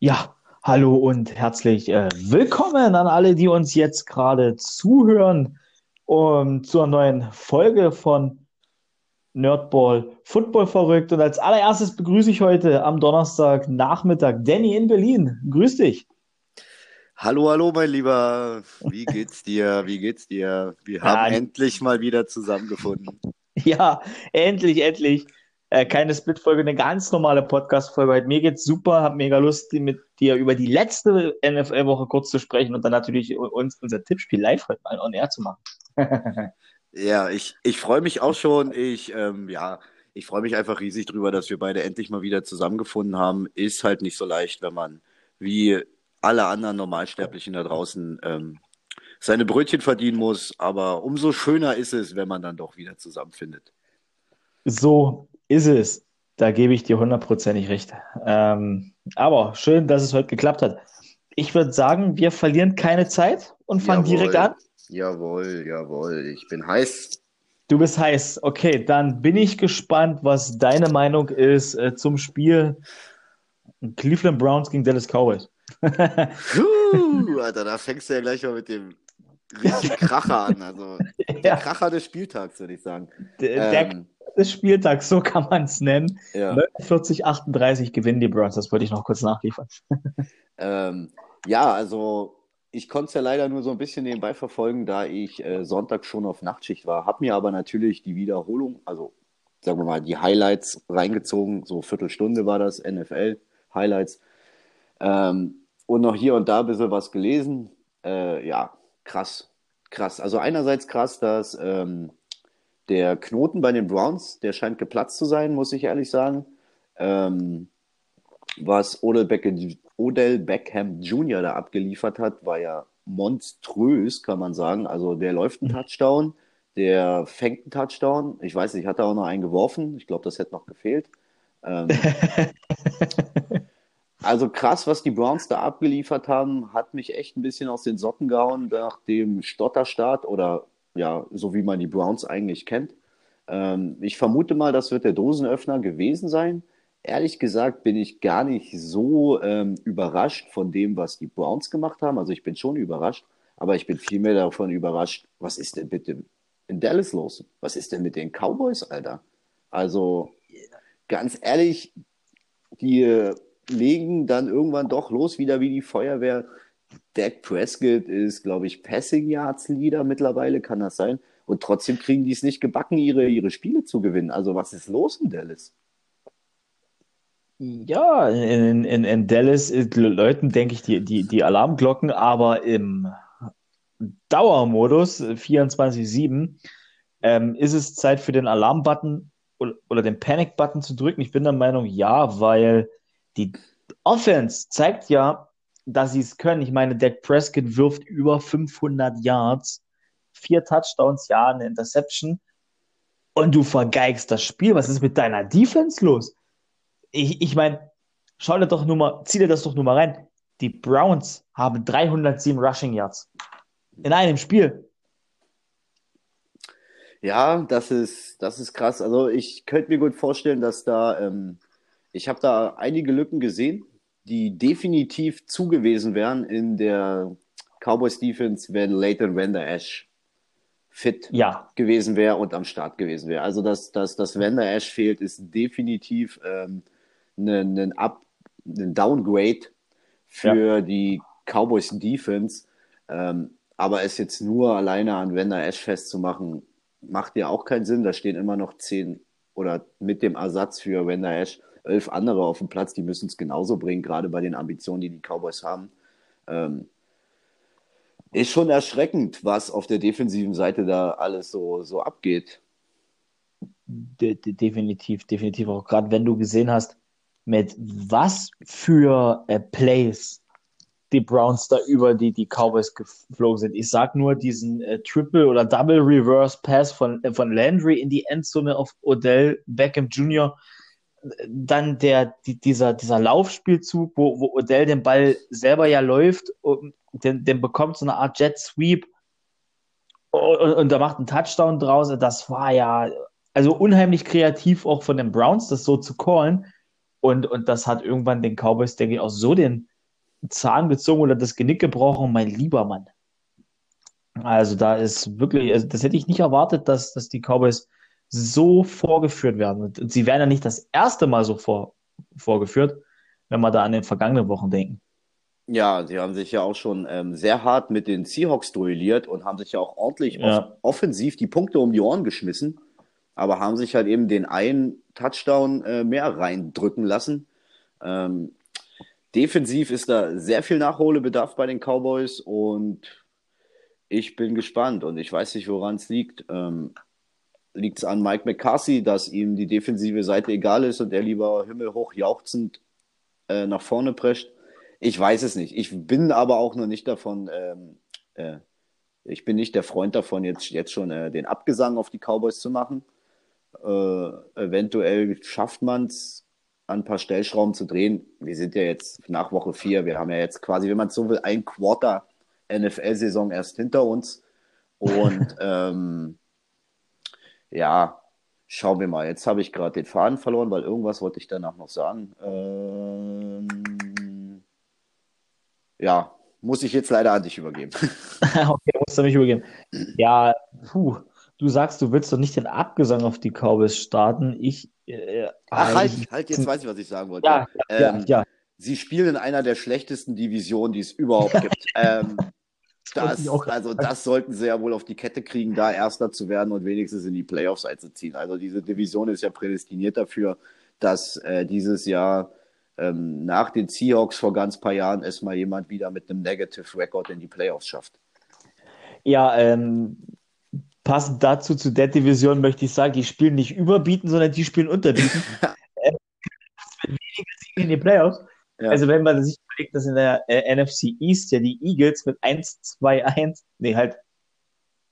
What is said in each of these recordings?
Ja, hallo und herzlich äh, willkommen an alle, die uns jetzt gerade zuhören um, zur neuen Folge von Nerdball Football verrückt. Und als allererstes begrüße ich heute am Donnerstag Nachmittag Danny in Berlin. Grüß dich. Hallo, hallo, mein Lieber. Wie geht's dir? Wie geht's dir? Wir haben ja, endlich mal wieder zusammengefunden. Ja, endlich, endlich äh, keine Split-Folge, eine ganz normale Podcast-Folge. Mir geht's super, hab mega Lust, mit dir über die letzte NFL-Woche kurz zu sprechen und dann natürlich uns unser Tippspiel live heute mal on air zu machen. ja, ich, ich freue mich auch schon. Ich, ähm, ja, ich freue mich einfach riesig drüber, dass wir beide endlich mal wieder zusammengefunden haben. Ist halt nicht so leicht, wenn man wie alle anderen Normalsterblichen da draußen ähm, seine Brötchen verdienen muss. Aber umso schöner ist es, wenn man dann doch wieder zusammenfindet. So ist es. Da gebe ich dir hundertprozentig recht. Ähm, aber schön, dass es heute geklappt hat. Ich würde sagen, wir verlieren keine Zeit und fangen jawohl, direkt an. Jawohl, jawohl. Ich bin heiß. Du bist heiß. Okay, dann bin ich gespannt, was deine Meinung ist äh, zum Spiel Cleveland Browns gegen Dallas Cowboys. uh, Alter, da fängst du ja gleich mal mit dem richtig Kracher an. Also der ja. Kracher des Spieltags, würde ich sagen. Der, ähm, des Spieltags, so kann man es nennen. Ja. 49, 38 gewinnen die Browns, das wollte ich noch kurz nachliefern. ähm, ja, also ich konnte es ja leider nur so ein bisschen nebenbei verfolgen, da ich äh, Sonntag schon auf Nachtschicht war. Hab mir aber natürlich die Wiederholung, also sagen wir mal, die Highlights reingezogen. So Viertelstunde war das, NFL-Highlights. Ähm, und noch hier und da ein bisschen was gelesen. Äh, ja, krass, krass. Also einerseits krass, dass ähm, der Knoten bei den Browns, der scheint geplatzt zu sein, muss ich ehrlich sagen. Ähm, was Odell Beckham, Odell Beckham Jr. da abgeliefert hat, war ja monströs, kann man sagen. Also der läuft einen Touchdown, der fängt einen Touchdown. Ich weiß nicht, hat er auch noch einen geworfen? Ich glaube, das hätte noch gefehlt. Ähm, also krass, was die Browns da abgeliefert haben, hat mich echt ein bisschen aus den Socken gehauen nach dem Stotterstart oder ja, so wie man die Browns eigentlich kennt. Ähm, ich vermute mal, das wird der Dosenöffner gewesen sein. Ehrlich gesagt bin ich gar nicht so ähm, überrascht von dem, was die Browns gemacht haben. Also ich bin schon überrascht, aber ich bin vielmehr davon überrascht, was ist denn bitte in Dallas los? Was ist denn mit den Cowboys, Alter? Also ganz ehrlich, die äh, legen dann irgendwann doch los wieder wie die Feuerwehr. Dak Prescott ist, glaube ich, Passing Yards Leader mittlerweile, kann das sein? Und trotzdem kriegen die es nicht gebacken, ihre, ihre Spiele zu gewinnen. Also was ist los in Dallas? Ja, in, in, in Dallas läuten, denke ich, die, die, die Alarmglocken, aber im Dauermodus 24-7 ähm, ist es Zeit für den Alarmbutton oder, oder den Panic-Button zu drücken. Ich bin der Meinung, ja, weil die Offense zeigt ja, dass sie es können. Ich meine, Dak Prescott wirft über 500 Yards, vier Touchdowns, ja, eine Interception und du vergeigst das Spiel. Was ist mit deiner Defense los? Ich, ich meine, schau dir doch nur mal, zieh dir das doch nur mal rein. Die Browns haben 307 Rushing Yards in einem Spiel. Ja, das ist, das ist krass. Also ich könnte mir gut vorstellen, dass da, ähm, ich habe da einige Lücken gesehen die definitiv zugewiesen wären in der Cowboys Defense, wenn Leighton Vander Ash fit ja. gewesen wäre und am Start gewesen wäre. Also, dass, dass, dass Vander Ash fehlt, ist definitiv ähm, ein, ein, Up, ein Downgrade für ja. die Cowboys Defense. Ähm, aber es jetzt nur alleine an Vander Ash festzumachen, macht ja auch keinen Sinn. Da stehen immer noch zehn oder mit dem Ersatz für Vander Ash elf andere auf dem Platz, die müssen es genauso bringen, gerade bei den Ambitionen, die die Cowboys haben. Ähm, ist schon erschreckend, was auf der defensiven Seite da alles so, so abgeht. De de definitiv, definitiv auch. Gerade wenn du gesehen hast, mit was für äh, Plays die Browns da über die, die Cowboys geflogen sind. Ich sag nur diesen äh, Triple oder Double Reverse Pass von, äh, von Landry in die Endzone auf Odell Beckham Jr dann der, die, dieser, dieser Laufspielzug, wo, wo Odell den Ball selber ja läuft, und den, den bekommt so eine Art Jet Sweep und, und, und da macht einen Touchdown draus. Das war ja also unheimlich kreativ auch von den Browns, das so zu callen. Und, und das hat irgendwann den Cowboys, denke ich, auch so den Zahn gezogen oder das Genick gebrochen, mein lieber Mann. Also da ist wirklich, also das hätte ich nicht erwartet, dass, dass die Cowboys so vorgeführt werden. Und sie werden ja nicht das erste Mal so vor, vorgeführt, wenn wir da an den vergangenen Wochen denken. Ja, sie haben sich ja auch schon ähm, sehr hart mit den Seahawks duelliert und haben sich ja auch ordentlich Ja. offensiv die Punkte um die Ohren geschmissen, aber haben sich halt eben den einen Touchdown äh, mehr reindrücken lassen. Ähm, defensiv ist da sehr viel Nachholbedarf bei den Cowboys und ich bin gespannt und ich weiß nicht, woran es liegt. Ähm, liegt es an Mike McCarthy, dass ihm die defensive Seite egal ist und er lieber himmelhoch jauchzend äh, nach vorne prescht? Ich weiß es nicht. Ich bin aber auch noch nicht davon, ähm, äh, ich bin nicht der Freund davon, jetzt, jetzt schon äh, den Abgesang auf die Cowboys zu machen. Äh, eventuell schafft man es, an ein paar Stellschrauben zu drehen. Wir sind ja jetzt nach Woche 4. Wir haben ja jetzt quasi, wenn man so will, ein Quarter NFL-Saison erst hinter uns. Und ähm, ja, schauen wir mal. Jetzt habe ich gerade den Faden verloren, weil irgendwas wollte ich danach noch sagen. Ähm, ja, muss ich jetzt leider an dich übergeben. Okay, musst du mich übergeben. Ja, puh, du sagst, du willst doch nicht den Abgesang auf die Cowboys starten. Ich, äh, Ach, halt, halt, jetzt weiß ich, was ich sagen wollte. Ja, ja, Ähm, ja. Sie spielen in einer der schlechtesten Divisionen, die es überhaupt gibt. Ähm, das, also das sollten sie ja wohl auf die Kette kriegen, da Erster zu werden und wenigstens in die Playoffs einzuziehen. Also diese Division ist ja prädestiniert dafür, dass äh, dieses Jahr ähm, nach den Seahawks vor ganz paar Jahren es mal jemand wieder mit einem Negative Record in die Playoffs schafft. Ja, ähm, passend dazu zu der Division möchte ich sagen, die spielen nicht überbieten, sondern die spielen unterbieten. äh, mit weniger Siegen in die Playoffs. Ja. Also wenn man sich überlegt, dass in der äh, NFC East ja die Eagles mit 1-2-1, nee, halt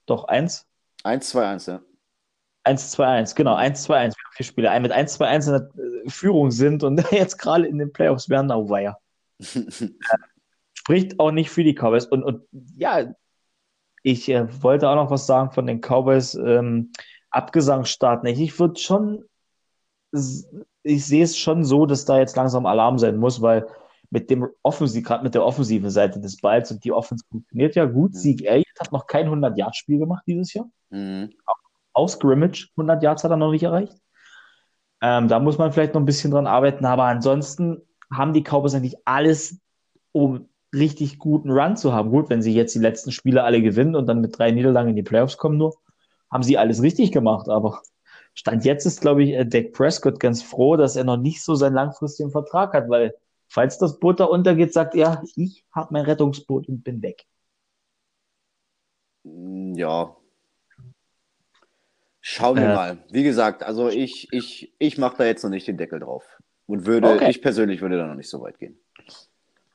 doch 1, 1-2-1, ja. 1-2-1, genau, 1-2-1, wir haben vier Spiele, mit 1-2-1 in der äh, Führung sind und jetzt gerade in den Playoffs werden, oh weia. Spricht auch nicht für die Cowboys. Und, und ja, ich äh, wollte auch noch was sagen von den Cowboys ähm, Abgesangsstarten. Ich, ich würde schon, ich sehe es schon so, dass da jetzt langsam Alarm sein muss, weil mit dem Offensiv, gerade mit der offensiven Seite des Balls und die Offense funktioniert ja gut. Mhm. Sieg Elliott hat noch kein 100-Yard-Spiel gemacht dieses Jahr Mhm. aus Scrimmage. 100 Yards hat er noch nicht erreicht. Ähm, da muss man vielleicht noch ein bisschen dran arbeiten, aber ansonsten haben die Cowboys eigentlich alles, um richtig guten Run zu haben. Gut, wenn sie jetzt die letzten Spiele alle gewinnen und dann mit drei Niederlagen in die Playoffs kommen nur, haben sie alles richtig gemacht, aber Stand jetzt ist, glaube ich, äh, Dak Prescott ganz froh, dass er noch nicht so seinen langfristigen Vertrag hat, weil falls das Boot da untergeht, sagt er, ich habe mein Rettungsboot und bin weg. Ja. Schauen wir Äh. mal. Wie gesagt, also ich, ich, ich mache da jetzt noch nicht den Deckel drauf. Und würde, Okay. ich persönlich würde da noch nicht so weit gehen.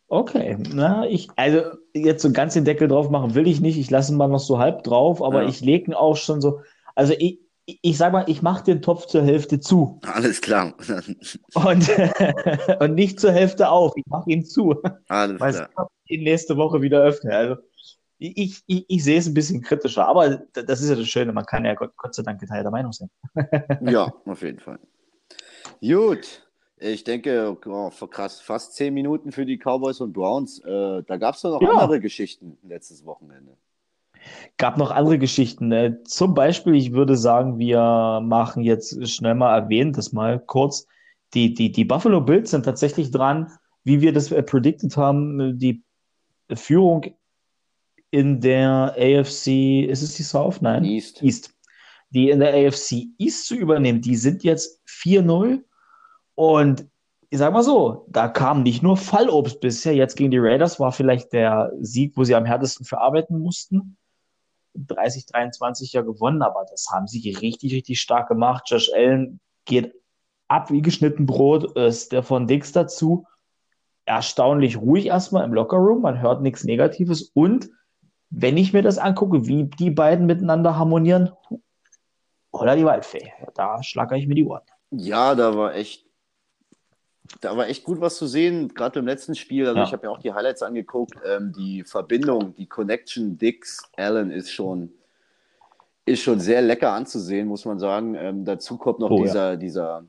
Okay, na, ich, also jetzt so ganz den Deckel drauf machen will ich nicht. Ich lasse ihn mal noch so halb drauf, aber Ja. ich lege ihn auch schon so. Also ich, ich, sag mal, ich mache den Topf zur Hälfte zu Alles klar. und, und nicht zur Hälfte auf. Ich mache ihn zu, Alles weil klar. ich ihn nächste Woche wieder öffne. Also ich, ich, ich sehe es ein bisschen kritischer, aber das ist ja das Schöne, man kann ja Gott, Gott sei Dank geteilter Meinung sein. Ja, auf jeden Fall. Gut. Ich denke, oh, krass, fast zehn Minuten für die Cowboys und Browns. Äh, da gab es doch noch Ja. andere Geschichten letztes Wochenende. Gab noch andere Geschichten. Äh, zum Beispiel, ich würde sagen, wir machen jetzt schnell mal erwähnt, das mal kurz. Die, die, die Buffalo Bills sind tatsächlich dran, wie wir das äh, predicted haben, die Führung in der AFC, ist es die South? Nein. East. East. Die in der AFC East zu übernehmen, die sind jetzt 4-0 und ich sag mal so, da kam nicht nur Fallobst bisher. Jetzt gegen die Raiders war vielleicht der Sieg, wo sie am härtesten verarbeiten mussten. 30-23 ja gewonnen, aber das haben sie richtig, richtig stark gemacht. Josh Allen geht ab wie geschnitten Brot, ist der von Dix dazu. Erstaunlich ruhig erstmal im Lockerroom, man hört nichts Negatives und wenn ich mir das angucke, wie die beiden miteinander harmonieren, oder die Waldfee, da schlagere ich mir die Ohren. Ja, da war echt, da war echt gut was zu sehen, gerade im letzten Spiel. Also Ja. ich habe mir auch die Highlights angeguckt. Ähm, die Verbindung, die Connection Dix Allen ist schon, ist schon sehr lecker anzusehen, muss man sagen. Ähm, dazu kommt noch Oh, ja. dieser, dieser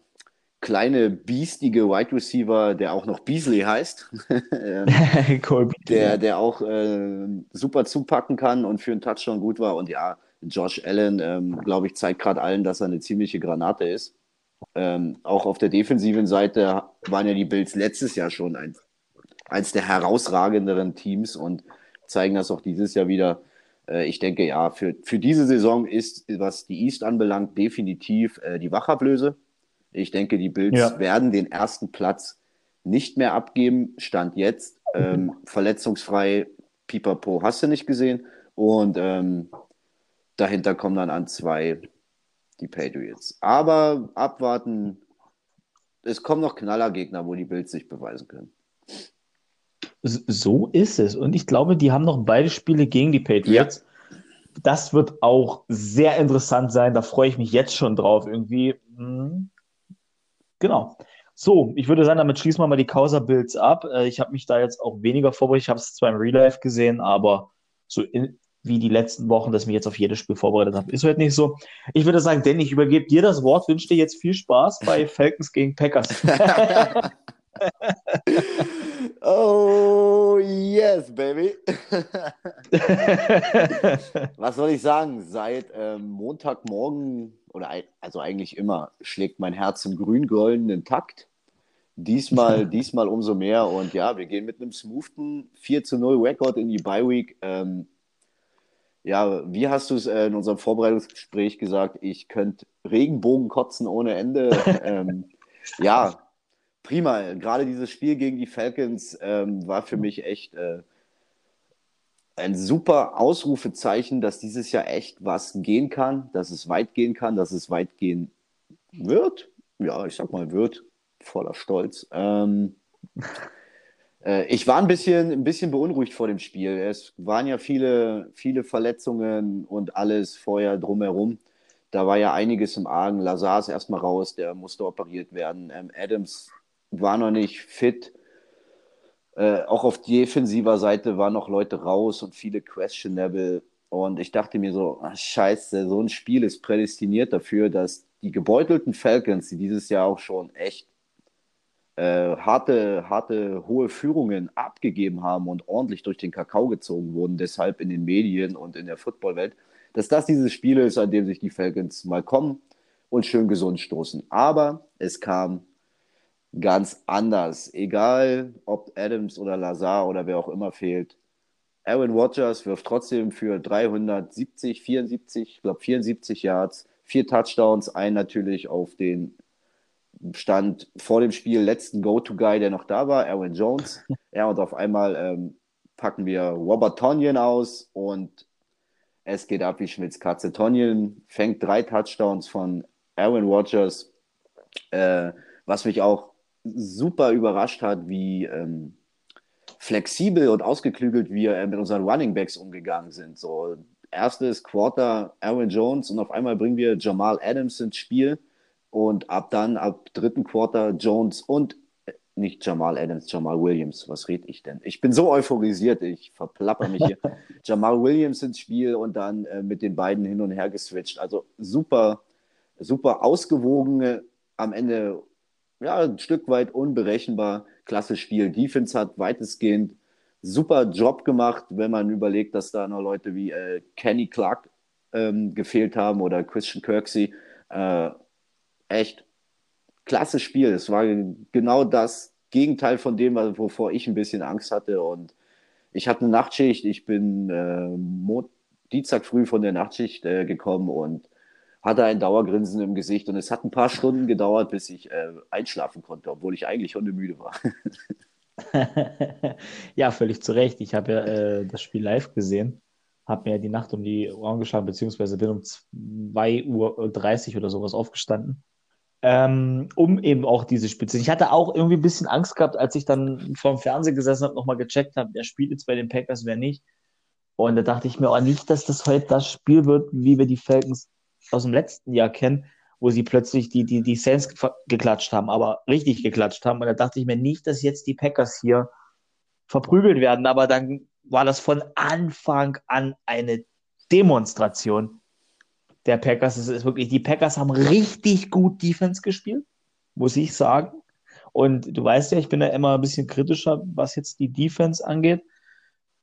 kleine, biestige Wide Receiver, der auch noch Beasley heißt, ähm, der, der auch äh, super zupacken kann und für einen Touchdown gut war. Und ja, Josh Allen, ähm, glaube ich, zeigt gerade allen, dass er eine ziemliche Granate ist. Ähm, auch auf der defensiven Seite waren ja die Bills letztes Jahr schon ein, eins der herausragenderen Teams und zeigen das auch dieses Jahr wieder. Äh, ich denke, ja, für, für diese Saison ist, was die East anbelangt, definitiv äh, die Wachablöse. Ich denke, die Bills ja. werden den ersten Platz nicht mehr abgeben. Stand jetzt. Ähm, verletzungsfrei, Pipapo hast du nicht gesehen. Und ähm, dahinter kommen dann an zwei die Patriots. Aber abwarten. Es kommen noch Knallergegner, wo die Bills sich beweisen können. So ist es. Und ich glaube, die haben noch beide Spiele gegen die Patriots. Ja. Das wird auch sehr interessant sein. Da freue ich mich jetzt schon drauf. Irgendwie. Hm. Genau. So, ich würde sagen, damit schließen wir mal die Causa-Builds ab. Äh, ich habe mich da jetzt auch weniger vorbereitet. Ich habe es zwar im Real Life gesehen, aber so in, wie die letzten Wochen, dass ich mich jetzt auf jedes Spiel vorbereitet habe, ist heute nicht so. Ich würde sagen, Danny, ich übergebe dir das Wort, wünsche dir jetzt viel Spaß bei Falcons gegen Packers. oh, yes, baby. Was soll ich sagen? Seit ähm, Montagmorgen oder also eigentlich immer, schlägt mein Herz im grün-goldenen Takt. Diesmal, diesmal umso mehr. Und ja, wir gehen mit einem smoothen 4 zu 0 Rekord in die Bye Week. Ähm, ja, wie hast du es äh, in unserem Vorbereitungsgespräch gesagt? Ich könnte Regenbogen kotzen ohne Ende. ähm, ja, prima. Gerade dieses Spiel gegen die Falcons ähm, war für mich echt äh, ein super Ausrufezeichen, dass dieses Jahr echt was gehen kann, dass es weit gehen kann, dass es weit gehen wird. Ja, ich sag mal wird, voller Stolz. Ähm, äh, ich war ein bisschen, ein bisschen beunruhigt vor dem Spiel. Es waren ja viele, viele Verletzungen und alles vorher drumherum. Da war ja einiges im Argen. Lazar ist erstmal raus, der musste operiert werden. Ähm, Adams war noch nicht fit. Äh, auch auf defensiver Seite waren noch Leute raus und viele questionable. Und ich dachte mir so, ach, scheiße, so ein Spiel ist prädestiniert dafür, dass die gebeutelten Falcons, die dieses Jahr auch schon echt äh, harte, harte, hohe Führungen abgegeben haben und ordentlich durch den Kakao gezogen wurden, deshalb in den Medien und in der Footballwelt, dass das dieses Spiel ist, an dem sich die Falcons mal kommen und schön gesund stoßen. Aber es kam ganz anders. Egal, ob Adams oder Lazar oder wer auch immer fehlt. Aaron Rodgers wirft trotzdem für 370, 74, ich glaube 74 Yards, vier Touchdowns, ein natürlich auf den Stand vor dem Spiel letzten Go-To-Guy, der noch da war, Aaron Jones. Ja, und auf einmal ähm, packen wir Robert Tonyan aus und es geht ab wie Schmitz Katze. Tonyan fängt drei Touchdowns von Aaron Rodgers, äh, was mich auch super überrascht hat, wie ähm, flexibel und ausgeklügelt wir äh, mit unseren Running Backs umgegangen sind. So, erstes Quarter Aaron Jones und auf einmal bringen wir Jamal Adams ins Spiel und ab dann, ab dritten Quarter Jones und äh, nicht Jamal Adams, Jamal Williams. Was rede ich denn? Ich bin so euphorisiert, ich verplapper mich hier. Jamal Williams ins Spiel und dann äh, mit den beiden hin und her geswitcht. Also super, super ausgewogene, am Ende ja, ein Stück weit unberechenbar. Klasse Spiel. Defense hat weitestgehend super Job gemacht, wenn man überlegt, dass da noch Leute wie äh, Kenny Clark ähm, gefehlt haben oder Christian Kirksey. Äh, echt klasse Spiel. Es war genau das Gegenteil von dem, wovor ich ein bisschen Angst hatte. Und ich hatte eine Nachtschicht. Ich bin äh, Dienstag früh von der Nachtschicht äh, gekommen und hatte ein Dauergrinsen im Gesicht und es hat ein paar Stunden gedauert, bis ich äh, einschlafen konnte, obwohl ich eigentlich hundemüde war. ja, völlig zu Recht. Ich habe ja äh, das Spiel live gesehen, habe mir die Nacht um die Ohren geschlagen, beziehungsweise bin um 2.30 Uhr oder sowas aufgestanden, ähm, um eben auch diese Spitze. Ich hatte auch irgendwie ein bisschen Angst gehabt, als ich dann vor dem Fernseher gesessen habe, nochmal gecheckt habe, wer spielt jetzt bei den Packers, wer nicht. Und da dachte ich mir auch nicht, dass das heute das Spiel wird, wie wir die Falcons aus dem letzten Jahr kennen, wo sie plötzlich die, die, die Saints geklatscht haben, aber richtig geklatscht haben. Und da dachte ich mir nicht, dass jetzt die Packers hier verprügelt werden, aber dann war das von Anfang an eine Demonstration der Packers. Es ist wirklich, die Packers haben richtig gut Defense gespielt. muss ich sagen. Und du weißt ja, ich bin da immer ein bisschen kritischer, was jetzt die Defense angeht.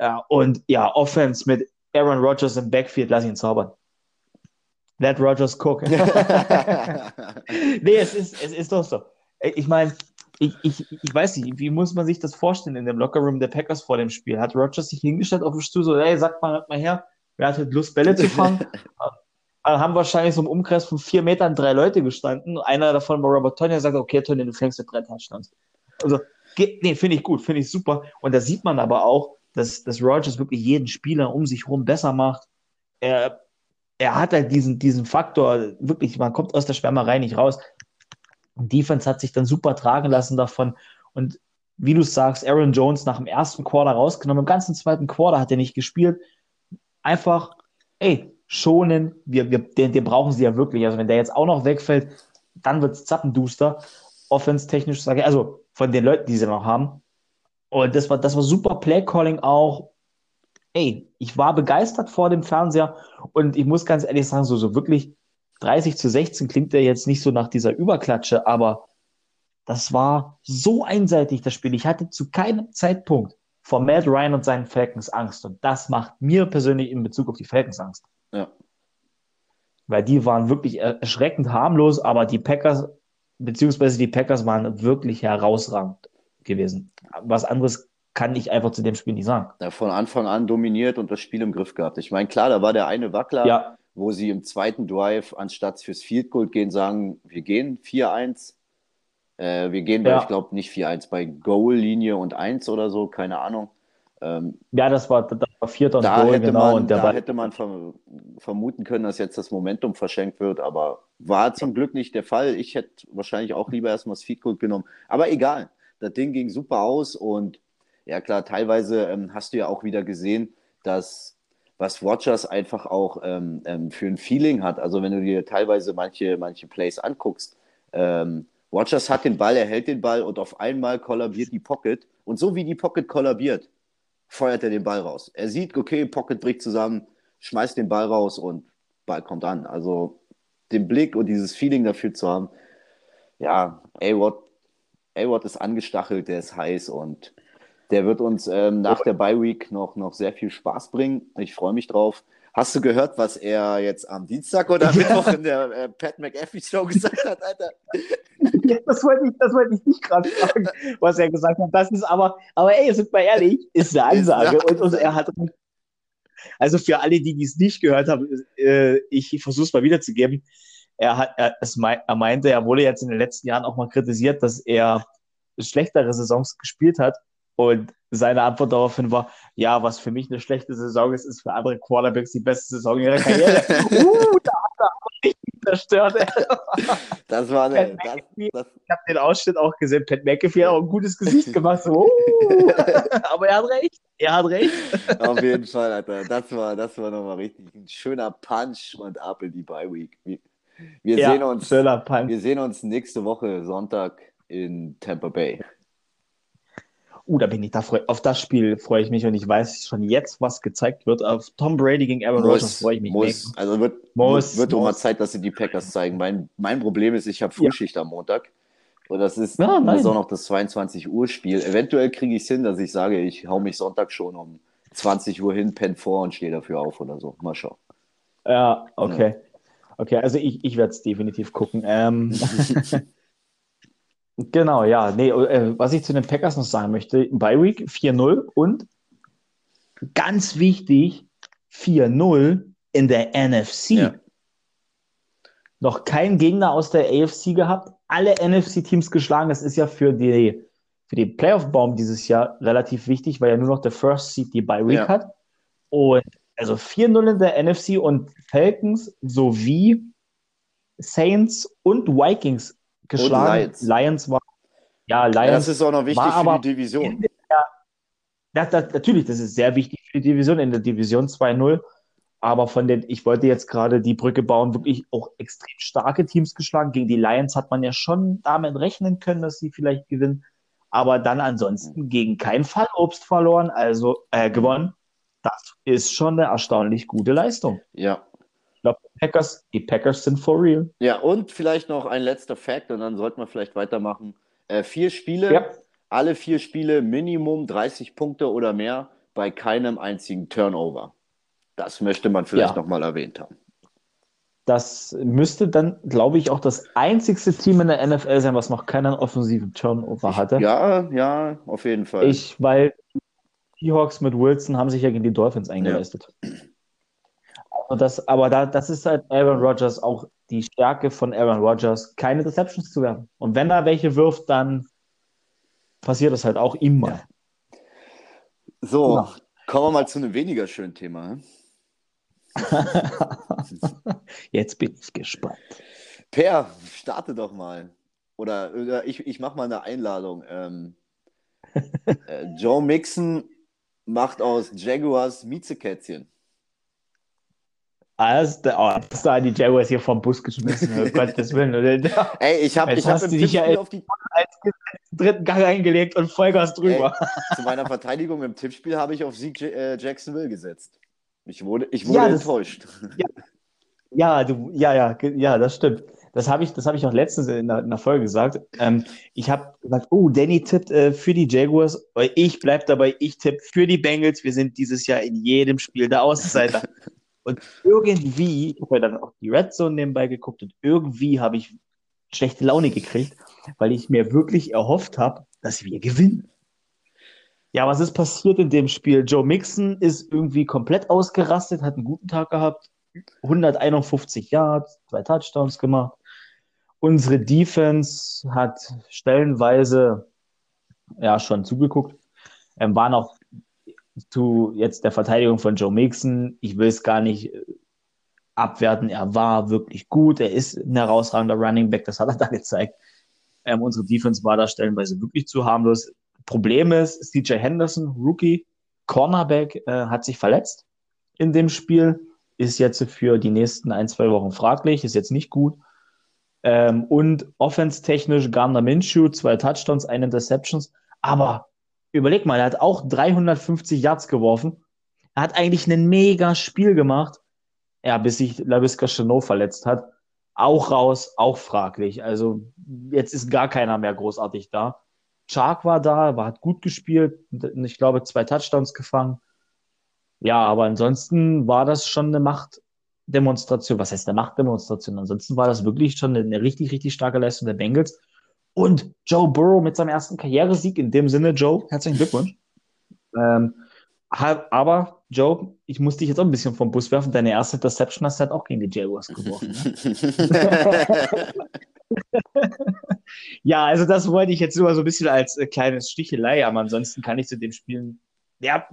Ja, und ja, Offense mit Aaron Rodgers im Backfield, lass ihn zaubern. Let Rodgers cook. nee, es ist, es ist doch so. Ich meine, ich, ich, ich weiß nicht, wie muss man sich das vorstellen in dem Lockerroom der Packers vor dem Spiel? Hat Rodgers sich hingestellt auf dem Stuhl so, ey, sag mal, mal her, wer hat Lust, Bälle zu fangen? Haben wahrscheinlich so im Umkreis von vier Metern drei Leute gestanden. Einer davon war Robert Tony, der sagt, okay, Tony, du fängst mit drei Touchdowns. Also, nee, finde ich gut, finde ich super. Und da sieht man aber auch, dass, dass Rogers wirklich jeden Spieler um sich herum besser macht. Er, er hat halt diesen, diesen Faktor, wirklich, man kommt aus der Schwärmerei nicht raus. Und Defense hat sich dann super tragen lassen davon. Und wie du sagst, Aaron Jones nach dem ersten Quarter rausgenommen, im ganzen zweiten Quarter hat er nicht gespielt. Einfach, ey, schonen, wir, wir, den, den brauchen sie ja wirklich. Also wenn der jetzt auch noch wegfällt, dann wird es zappenduster. Offense-technisch sage ich, also von den Leuten, die sie noch haben. Und das war, das war super Play-Calling auch ey, ich war begeistert vor dem Fernseher und ich muss ganz ehrlich sagen, so, so wirklich 30 zu 16 klingt ja jetzt nicht so nach dieser Überklatsche, aber das war so einseitig, das Spiel. Ich hatte zu keinem Zeitpunkt vor Matt Ryan und seinen Falcons Angst. Und das macht mir persönlich in Bezug auf die Falcons Angst. Ja. Weil die waren wirklich erschreckend harmlos, aber die Packers, beziehungsweise die Packers waren wirklich herausragend gewesen. Was anderes kann ich einfach zu dem Spiel nicht sagen. Ja, von Anfang an dominiert und das Spiel im Griff gehabt. Ich meine, klar, da war der eine Wackler, ja. wo sie im zweiten Drive, anstatt fürs Field Goal gehen, sagen, wir gehen 4-1. Äh, wir gehen bei, ja. ich glaube, nicht 4-1, bei Goal-Linie und 1 oder so, keine Ahnung. Ähm, ja, das war, das war vierter da Goal, hätte genau. Man, und da hätte man vermuten können, dass jetzt das Momentum verschenkt wird, aber war zum Glück nicht der Fall. Ich hätte wahrscheinlich auch lieber erstmal das Feed Goal genommen. Aber egal, das Ding ging super aus und ja klar, teilweise ähm, hast du ja auch wieder gesehen, dass was Rogers einfach auch ähm, ähm, für ein Feeling hat. Also wenn du dir teilweise manche, manche Plays anguckst, ähm, Rogers hat den Ball, er hält den Ball und auf einmal kollabiert die Pocket. Und so wie die Pocket kollabiert, feuert er den Ball raus. Er sieht, okay, Pocket bricht zusammen, schmeißt den Ball raus und Ball kommt an. Also den Blick und dieses Feeling dafür zu haben, ja, A-Watt ist angestachelt, der ist heiß und der wird uns ähm, nach der Bye Week noch, noch sehr viel Spaß bringen. Ich freue mich drauf. Hast du gehört, was er jetzt am Dienstag oder Mittwoch in der äh, Pat McAfee Show gesagt hat, Alter? Das wollte ich, das wollte ich nicht gerade fragen, was er gesagt hat. Das ist aber, aber ey, sind wir ehrlich, ist eine Ansage. und, und er hat also für alle, die dies nicht gehört haben, äh, ich versuche es mal wiederzugeben. Er, hat, er, es er meinte, er wurde jetzt in den letzten Jahren auch mal kritisiert, dass er schlechtere Saisons gespielt hat und seine Antwort daraufhin war, ja, was für mich eine schlechte Saison ist, ist für andere Quarterbacks die beste Saison ihrer Karriere. uh, da hat er aber richtig zerstört. das war eine, das, das, Ich habe den Ausschnitt auch gesehen. Pat McAfee hat auch ein gutes Gesicht gemacht. So, uh, aber er hat recht. Er hat recht. Auf jeden Fall, Alter. Das war, das war nochmal richtig ein schöner Punch und ab in die Bye Week. Wir, ja, sehen uns, wir sehen uns nächste Woche Sonntag in Tampa Bay. Uh, da bin ich da freu, auf das Spiel freue ich mich und ich weiß schon jetzt, was gezeigt wird. Auf Tom Brady gegen Aaron Rodgers freue ich mich. Muss, also wird, muss, wird muss. mal Zeit, dass sie die Packers zeigen. Mein, mein Problem ist, ich habe Frühschicht ja. am Montag. Und das ist, ja, das ist auch noch das 22 Uhr Spiel. Eventuell kriege ich es hin, dass ich sage, ich hau mich Sonntag schon um 20 Uhr hin, pen vor und stehe dafür auf oder so. Mal schauen. Ja, okay. Ja. Okay, also ich, ich werde es definitiv gucken. Ähm, Genau, ja. Nee, äh, was ich zu den Packers noch sagen möchte, bei Week 4-0 und ganz wichtig, 4-0 in der NFC. Ja. Noch kein Gegner aus der AFC gehabt, alle NFC-Teams geschlagen. Das ist ja für die, für die Playoff-Baum dieses Jahr relativ wichtig, weil ja nur noch der First Seed die Bye Week ja. hat. Und also 4-0 in der NFC und Falcons sowie Saints und Vikings geschlagen. Lions. Lions. war. Ja, Lions. Das ist auch noch wichtig für die Division. Der, das, das, natürlich, das ist sehr wichtig für die Division, in der Division 2-0. Aber von den, ich wollte jetzt gerade die Brücke bauen, wirklich auch extrem starke Teams geschlagen. Gegen die Lions hat man ja schon damit rechnen können, dass sie vielleicht gewinnen. Aber dann ansonsten gegen kein Fallobst verloren, also äh, gewonnen. Das ist schon eine erstaunlich gute Leistung. Ja, Ich glaube, die Packers, die Packers sind for real. Ja, und vielleicht noch ein letzter Fact und dann sollten wir vielleicht weitermachen. Äh, vier Spiele, Ja. alle vier Spiele Minimum 30 Punkte oder mehr bei keinem einzigen Turnover. Das möchte man vielleicht Ja. noch mal erwähnt haben. Das müsste dann, glaube ich, auch das einzigste Team in der NFL sein, was noch keinen offensiven Turnover hatte. Ja, ja, auf jeden Fall. Ich, weil die Seahawks mit Wilson haben sich ja gegen die Dolphins eingeleistet. Also das, aber da, das ist halt Aaron Rodgers auch die Stärke von Aaron Rodgers, keine Deceptions zu werfen. Und wenn er welche wirft, dann passiert das halt auch ihm mal. so, Ja. kommen wir mal zu einem weniger schönen Thema. hm? Jetzt bin ich gespannt. Per, starte doch mal. Oder, oder ich, ich mache mal eine Einladung. Ähm, äh, Joe Mixon macht aus Jaguars Miezekätzchen. Als der, oh, das da die Jaguars hier vom Bus geschmissen, um Gottes Willen. Oder? Ey, ich habe ich hab hast im du dich ja auf die, dritten Gang eingelegt und Vollgas drüber. zu meiner Verteidigung im Tippspiel habe ich auf Sieg äh, Jacksonville gesetzt. Ich wurde, ich wurde Ja, das- enttäuscht. Ja, du, ja, ja, ja, das stimmt. Das habe ich, das habe ich auch letztens in der, in der Folge gesagt. Ähm, ich habe gesagt, oh, Danny tippt äh, für die Jaguars, ich bleib dabei, ich tippe für die Bengals. Wir sind dieses Jahr in jedem Spiel der Außenseiter. und irgendwie, ich habe ja dann auch die Red Zone nebenbei geguckt und irgendwie habe ich schlechte Laune gekriegt, weil ich mir wirklich erhofft habe, dass wir gewinnen. Ja, was ist passiert in dem Spiel? Joe Mixon ist irgendwie komplett ausgerastet, hat einen guten Tag gehabt. 151 Yards, zwei Touchdowns gemacht. Unsere Defense hat stellenweise ja schon zugeguckt. Ähm, waren auch zu jetzt der Verteidigung von Joe Mixon. Ich will es gar nicht äh, abwerten. Er war wirklich gut. Er ist ein herausragender Running Back. Das hat er da gezeigt. Ähm, unsere Defense war da stellenweise wirklich zu harmlos. Problem ist, CJ Henderson, Rookie, Cornerback, äh, hat sich verletzt in dem Spiel ist jetzt für die nächsten ein, zwei Wochen fraglich, ist jetzt nicht gut. Ähm, und offense-technisch Gardner Minshew, zwei Touchdowns, eine Interceptions. Aber überleg mal, er hat auch 350 Yards geworfen. Er hat eigentlich ein mega Spiel gemacht. Ja, bis sich LaVisca Chenot verletzt hat. Auch raus, auch fraglich. Also jetzt ist gar keiner mehr großartig da. Chark war da, war, hat gut gespielt. Ich glaube, zwei Touchdowns gefangen. Ja, aber ansonsten war das schon eine Machtdemonstration. Was heißt eine Machtdemonstration? Ansonsten war das wirklich schon eine richtig, richtig starke Leistung der Bengals. Und Joe Burrow mit seinem ersten Karrieresieg. In dem Sinne, Joe, herzlichen Glückwunsch. Ähm, aber, Joe, ich muss dich jetzt auch ein bisschen vom Bus werfen. Deine erste Interception hast du halt auch gegen die Jaguars geworfen. Ne? Ja, also das wollte ich jetzt nur so ein bisschen als äh, kleines Stichelei, aber ansonsten kann ich zu dem Spielen, ja,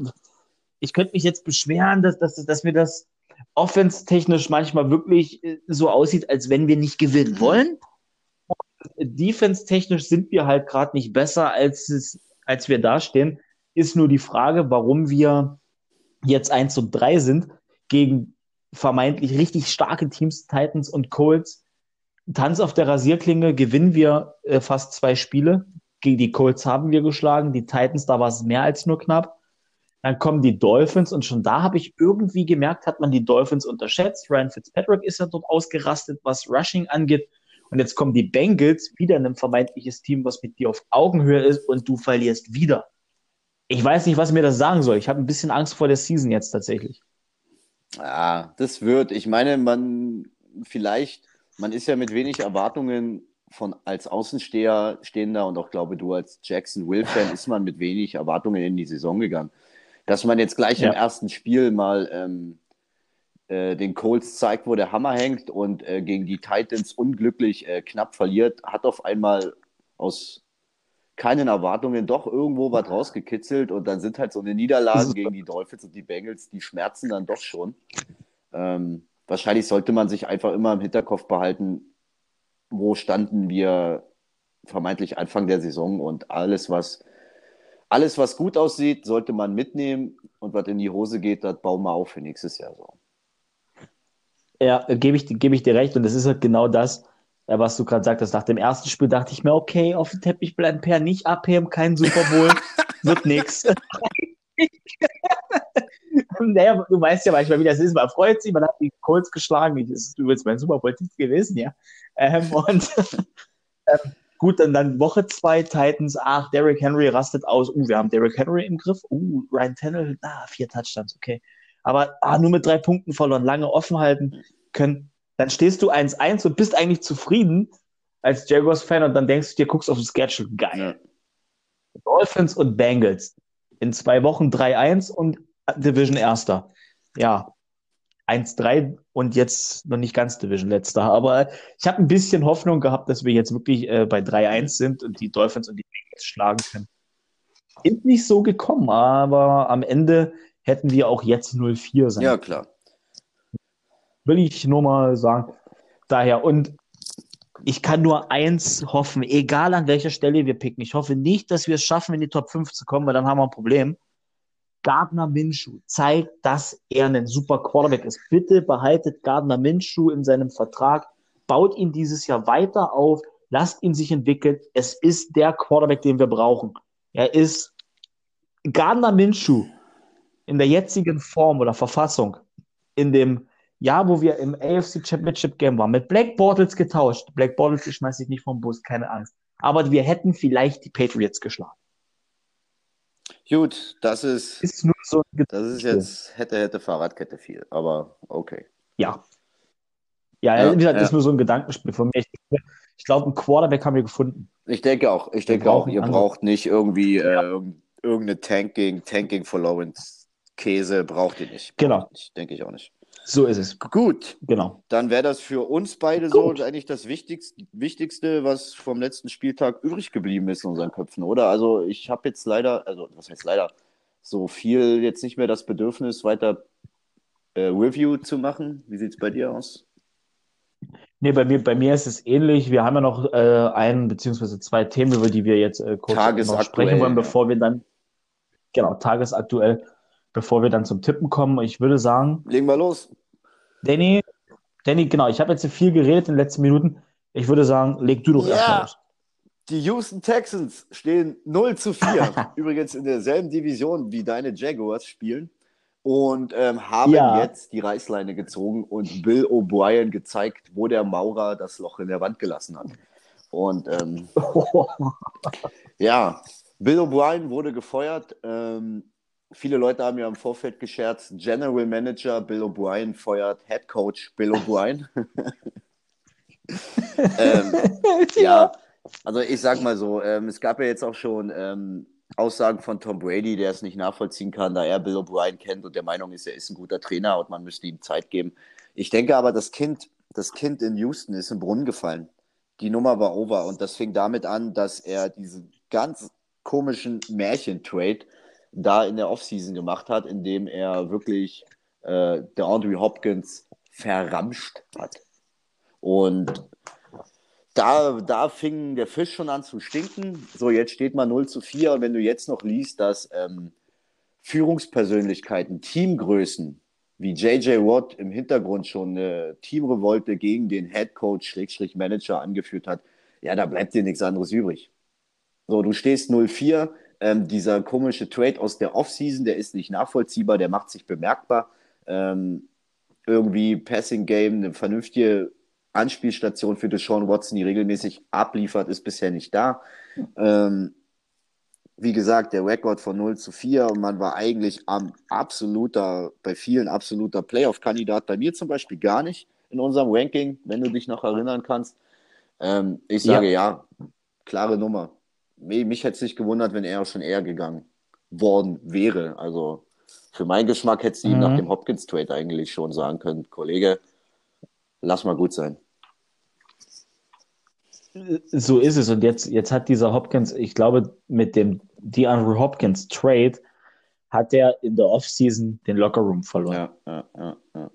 ich könnte mich jetzt beschweren, dass, dass, dass mir das offense-technisch manchmal wirklich äh, so aussieht, als wenn wir nicht gewinnen wollen. Defense-technisch sind wir halt gerade nicht besser, als, es, als wir dastehen. Ist nur die Frage, warum wir jetzt 1 und 3 sind gegen vermeintlich richtig starke Teams, Titans und Colts. Tanz auf der Rasierklinge gewinnen wir äh, fast zwei Spiele. Gegen die Colts haben wir geschlagen, die Titans, da war es mehr als nur knapp. Dann kommen die Dolphins und schon da habe ich irgendwie gemerkt, hat man die Dolphins unterschätzt. Ryan Fitzpatrick ist ja dort ausgerastet, was Rushing angeht. Und jetzt kommen die Bengals, wieder ein vermeintliches Team, was mit dir auf Augenhöhe ist und du verlierst wieder. Ich weiß nicht, was mir das sagen soll. Ich habe ein bisschen Angst vor der Season jetzt tatsächlich. Ja, das wird. Ich meine, man vielleicht, man ist ja mit wenig Erwartungen von als Außensteher stehender und auch glaube du als Jackson-Will-Fan ist man mit wenig Erwartungen in die Saison gegangen. Dass man jetzt gleich Ja. im ersten Spiel mal ähm, äh, den Colts zeigt, wo der Hammer hängt und äh, gegen die Titans unglücklich äh, knapp verliert, hat auf einmal aus keinen Erwartungen doch irgendwo was rausgekitzelt und dann sind halt so eine Niederlage gegen die Dolphins und die Bengals, die schmerzen dann doch schon. Ähm, wahrscheinlich sollte man sich einfach immer im Hinterkopf behalten, wo standen wir vermeintlich Anfang der Saison und alles, was alles, was gut aussieht, sollte man mitnehmen und was in die Hose geht, das bauen wir auf für nächstes Jahr so. Ja, gebe ich, gebe ich dir recht. Und das ist halt genau das, äh, was du gerade sagtest. Nach dem ersten Spiel dachte ich mir, okay, auf dem Teppich bleiben Per nicht abheben, kein Super Bowl, wird nix. naja, du weißt ja manchmal, wie das ist. Man freut sich, man hat die Colts geschlagen. Das ist übrigens mein Super Bowl-Tipp gewesen, ja. Ähm, und ähm, gut, dann, dann Woche zwei Titans. Ach, Derrick Henry rastet aus. Uh, wir haben Derrick Henry im Griff. Uh, Ryan Tannehill, ah, vier Touchdowns, okay. Aber ah, nur mit drei Punkten verloren, lange offen halten können. Dann stehst du 1-1 und bist eigentlich zufrieden als Jaguars-Fan und dann denkst du dir, guckst auf den Schedule, geil. Ja. Dolphins und Bengals. In zwei Wochen 3-1 und Division Erster. Ja, 1-3 und jetzt noch nicht ganz Division Letzter. Aber ich habe ein bisschen Hoffnung gehabt, dass wir jetzt wirklich äh, bei 3-1 sind und die Dolphins und die Bengals schlagen können. Ist nicht so gekommen, aber am Ende hätten wir auch jetzt 0-4 sein. Ja, klar. Will ich nur mal sagen. Daher, und ich kann nur eins hoffen, egal an welcher Stelle wir picken. Ich hoffe nicht, dass wir es schaffen, in die Top 5 zu kommen, weil dann haben wir ein Problem. Gardner Minshew zeigt, dass er ein super Quarterback ist. Bitte behaltet Gardner Minshew in seinem Vertrag, baut ihn dieses Jahr weiter auf, lasst ihn sich entwickeln. Es ist der Quarterback, den wir brauchen. Er ist Gardner Minshew in der jetzigen Form oder Verfassung, in dem Jahr, wo wir im AFC Championship Game waren, mit Black Bortles getauscht. Black Bortles schmeiße ich nicht vom Bus, keine Angst. Aber wir hätten vielleicht die Patriots geschlagen. Gut, das ist, ist nur so das ist jetzt hätte, hätte Fahrradkette viel, aber okay. Ja. Ja, ja wie gesagt, ja. ist nur so ein Gedankenspiel von mir. Ich, ich glaube, ein Quarterback haben wir gefunden. Ich denke auch. Ich denke auch, ihr braucht nicht irgendwie ja. äh, irgendeine Tanking, Tanking for Lawrence Käse, braucht ihr nicht. Genau. Ich, denke ich auch nicht. So ist es. Gut. Genau. Dann wäre das für uns beide Gut. so eigentlich das Wichtigste, Wichtigste, was vom letzten Spieltag übrig geblieben ist in unseren Köpfen, oder? Also ich habe jetzt leider, also was heißt leider, so viel jetzt nicht mehr das Bedürfnis, weiter äh, Review zu machen. Wie sieht es bei dir aus? Nee, bei mir, bei mir ist es ähnlich. Wir haben ja noch äh, ein beziehungsweise zwei Themen, über die wir jetzt äh, kurz noch sprechen wollen, bevor wir dann, genau, tagesaktuell bevor wir dann zum Tippen kommen. Ich würde sagen. Legen wir los. Danny, Danny, genau, ich habe jetzt viel geredet in den letzten Minuten. Ich würde sagen, leg du doch ja. erstmal los. Die Houston Texans stehen 0 zu 4. Übrigens in derselben Division wie deine Jaguars spielen. Und ähm, haben ja. jetzt die Reißleine gezogen und Bill O'Brien gezeigt, wo der Maurer das Loch in der Wand gelassen hat. Und ähm, ja, Bill O'Brien wurde gefeuert. Ähm, viele Leute haben ja im Vorfeld gescherzt, General Manager Bill O'Brien feuert Head Coach Bill O'Brien. ähm, ja. also ich sag mal so, ähm, es gab ja jetzt auch schon ähm, Aussagen von Tom Brady, der es nicht nachvollziehen kann, da er Bill O'Brien kennt und der Meinung ist, er ist ein guter Trainer und man müsste ihm Zeit geben. Ich denke aber, das Kind, das Kind in Houston ist im Brunnen gefallen. Die Nummer war over und das fing damit an, dass er diesen ganz komischen Märchentrade da in der Offseason gemacht hat, indem er wirklich äh, der Andre Hopkins verramscht hat. Und da, da fing der Fisch schon an zu stinken. So, jetzt steht man 0 zu 4. Und wenn du jetzt noch liest, dass ähm, Führungspersönlichkeiten, Teamgrößen wie JJ Watt im Hintergrund schon eine Teamrevolte gegen den Head Coach, Schrägstrich Manager angeführt hat, ja, da bleibt dir nichts anderes übrig. So, du stehst 0-4, ähm, dieser komische Trade aus der Offseason, der ist nicht nachvollziehbar, der macht sich bemerkbar. Ähm, irgendwie Passing Game, eine vernünftige Anspielstation für Deshaun Watson, die regelmäßig abliefert, ist bisher nicht da. Ähm, wie gesagt, der Rekord von 0 zu 4 und man war eigentlich am absoluter, bei vielen absoluter Playoff-Kandidat, bei mir zum Beispiel gar nicht in unserem Ranking, wenn du dich noch erinnern kannst. Ähm, ich sage ja. ja, klare Nummer mich hätte es nicht gewundert, wenn er schon eher gegangen worden wäre. Also für meinen Geschmack hätte sie mhm. ihm nach dem Hopkins-Trade eigentlich schon sagen können, Kollege, lass mal gut sein. So ist es. Und jetzt, jetzt hat dieser Hopkins, ich glaube, mit dem DeAndre Hopkins Trade hat er in der Offseason den Lockerroom verloren. Ja, ja, ja, ja.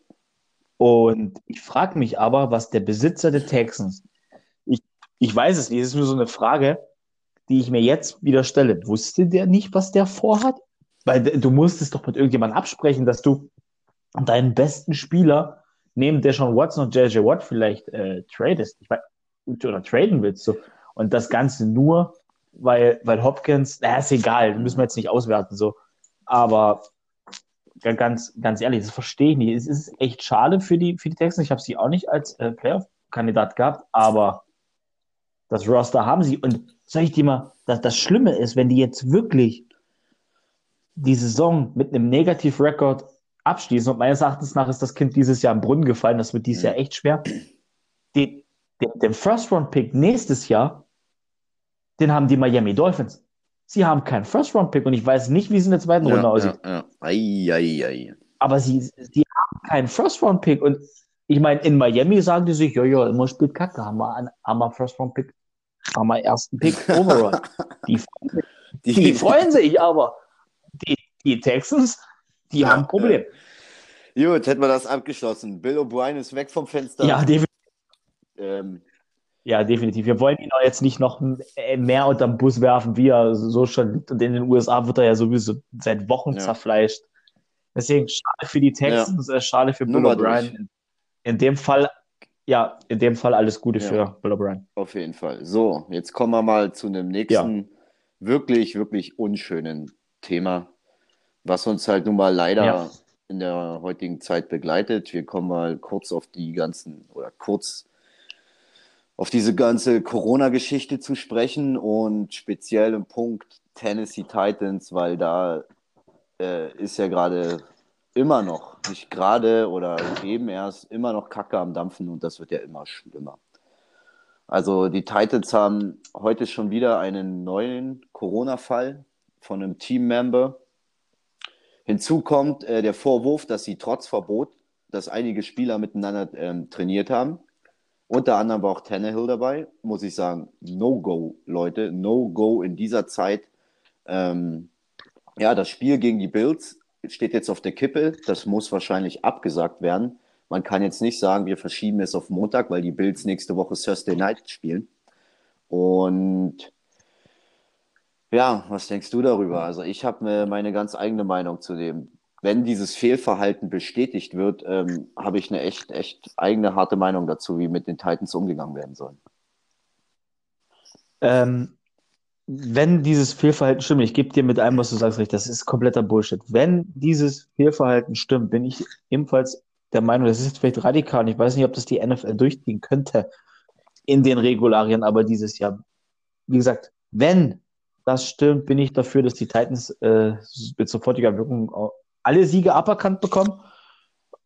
Und ich frage mich aber, was der Besitzer der Texans, ich, ich weiß es nicht, es ist nur so eine Frage, die ich mir jetzt wieder stelle. Wusste der nicht, was der vorhat? Weil du musstest doch mit irgendjemandem absprechen, dass du deinen besten Spieler neben der schon Watson und JJ Watt vielleicht äh, tradest. Ich weiß, oder traden willst du. Und das Ganze nur, weil, weil Hopkins, na, ist egal, müssen wir jetzt nicht auswerten, so. Aber ganz, ganz ehrlich, das verstehe ich nicht. Es ist echt schade für die, für die Texans. Ich habe sie auch nicht als äh, Playoff-Kandidat gehabt, aber das Roster haben sie. Und sag ich dir mal, dass das Schlimme ist, wenn die jetzt wirklich die Saison mit einem Negativ-Rekord abschließen, und meines Erachtens nach ist das Kind dieses Jahr im Brunnen gefallen, das wird dieses Jahr echt schwer. Den, den, den First-Round-Pick nächstes Jahr, den haben die Miami Dolphins. Sie haben keinen First-Round-Pick und ich weiß nicht, wie es in der zweiten Ja, Runde aussieht. ja, ja. Ei, ei, ei. Aber sie, sie haben keinen First-Round-Pick. Und ich meine, in Miami sagen die sich, ja, ja, immer spielt Kacke, haben wir, einen, haben wir First-Round-Pick, wir ersten Pick overall. die, freuen sich- die freuen sich, aber die, die Texans, die Ja, haben ein Problem. Gut, hätten wir das abgeschlossen. Bill O'Brien ist weg vom Fenster. Ja, definitiv. Ähm, Ja, definitiv. Wir wollen ihn auch jetzt nicht noch äh, mehr unterm Bus werfen, wie er so schon liegt. Und in den USA wird er ja sowieso seit Wochen Ja. zerfleischt. Deswegen schade für die Texans, äh, schade für Bill O'Brien. in dem Fall, ja, in dem Fall alles Gute Ja. für Bill O'Brien. auf jeden Fall. So, jetzt kommen wir mal zu einem nächsten wirklich, wirklich unschönen Thema, was uns halt nun mal leider Ja. in der heutigen Zeit begleitet. Wir kommen mal kurz auf die ganzen oder kurz auf diese ganze Corona-Geschichte zu sprechen und speziell im Punkt Tennessee Titans, weil da äh, ist ja gerade immer noch, nicht gerade oder eben erst, immer noch Kacke am Dampfen und das wird ja immer schlimmer. Also die Titans haben heute schon wieder einen neuen Corona-Fall von einem Teammember. Hinzu kommt äh, der Vorwurf, dass sie trotz Verbot, dass einige Spieler miteinander ähm, trainiert haben. Unter anderem war auch Tannehill dabei. Muss ich sagen, No-Go, Leute. No-Go in dieser Zeit. Ähm, ja, das Spiel gegen die Bills steht jetzt auf der Kippe. Das muss wahrscheinlich abgesagt werden. Man kann jetzt nicht sagen, wir verschieben es auf Montag, weil die Bills nächste Woche Thursday Night spielen. Und ja, was denkst du darüber? Also ich habe mir meine ganz eigene Meinung zu dem. Wenn dieses Fehlverhalten bestätigt wird, ähm, habe ich eine echt, echt eigene harte Meinung dazu, wie mit den Titans umgegangen werden soll. Ähm, wenn dieses Fehlverhalten stimmt, ich gebe dir mit allem, was du sagst, recht, das ist kompletter Bullshit. Wenn dieses Fehlverhalten stimmt, bin ich ebenfalls der Meinung, das ist jetzt vielleicht radikal, ich weiß nicht, ob das die NFL durchziehen könnte in den Regularien, aber dieses Jahr, wie gesagt, wenn das stimmt, bin ich dafür, dass die Titans äh, mit sofortiger Wirkung alle Siege aberkannt bekommen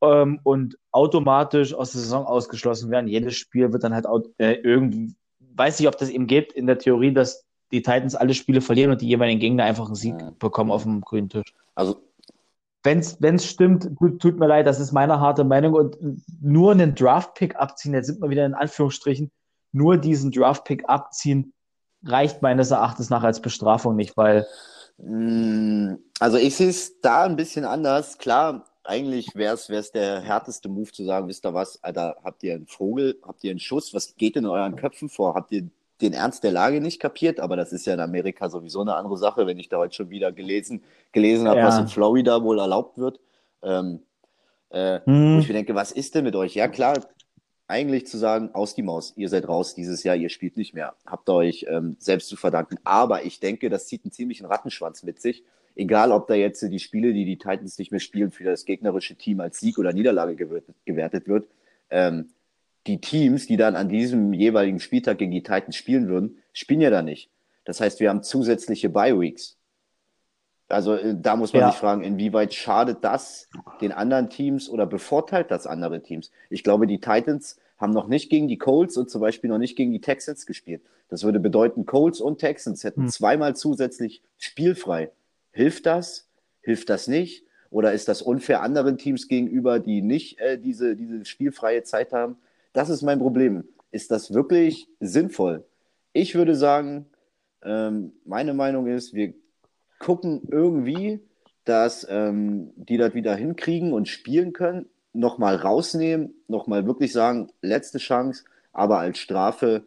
ähm, und automatisch aus der Saison ausgeschlossen werden. Jedes Spiel wird dann halt äh, irgendwie, weiß nicht, ob das eben geht in der Theorie, dass die Titans alle Spiele verlieren und die jeweiligen Gegner einfach einen Sieg Ja. bekommen auf dem grünen Tisch. Also Wenn es stimmt, tut, tut mir leid, das ist meine harte Meinung. Und nur einen Draft-Pick abziehen, jetzt sind wir wieder in Anführungsstrichen, nur diesen Draft-Pick abziehen, reicht meines Erachtens nach als Bestrafung nicht, weil Mm, Also ich sehe es da ein bisschen anders. Klar, eigentlich wäre es der härteste Move zu sagen, wisst ihr was, Alter, habt ihr einen Vogel, habt ihr einen Schuss, was geht in euren Köpfen vor? Habt ihr den Ernst der Lage nicht kapiert? Aber das ist ja in Amerika sowieso eine andere Sache, wenn ich da heute schon wieder gelesen, gelesen habe, Ja. was in Florida wohl erlaubt wird. Ähm, äh, wo hm, ich mir denke, was ist denn mit euch? Ja klar, eigentlich zu sagen, aus die Maus, ihr seid raus dieses Jahr, ihr spielt nicht mehr, habt euch ähm, selbst zu verdanken. Aber ich denke, das zieht einen ziemlichen Rattenschwanz mit sich. Egal, ob da jetzt die Spiele, die die Titans nicht mehr spielen, für das gegnerische Team als Sieg oder Niederlage gewertet, gewertet wird. Ähm, die Teams, die dann an diesem jeweiligen Spieltag gegen die Titans spielen würden, spielen ja da nicht. Das heißt, wir haben zusätzliche Bye-Weeks. Also äh, da muss man Ja. sich fragen, inwieweit schadet das den anderen Teams oder bevorteilt das andere Teams? Ich glaube, die Titans haben noch nicht gegen die Colts und zum Beispiel noch nicht gegen die Texans gespielt. Das würde bedeuten, Colts und Texans hätten Hm. zweimal zusätzlich spielfrei. Hilft das? Hilft das nicht? Oder ist das unfair anderen Teams gegenüber, die nicht äh, diese, diese spielfreie Zeit haben? Das ist mein Problem. Ist das wirklich sinnvoll? Ich würde sagen, ähm, meine Meinung ist, wir gucken irgendwie, dass ähm, die das wieder hinkriegen und spielen können, nochmal rausnehmen, nochmal wirklich sagen, letzte Chance, aber als Strafe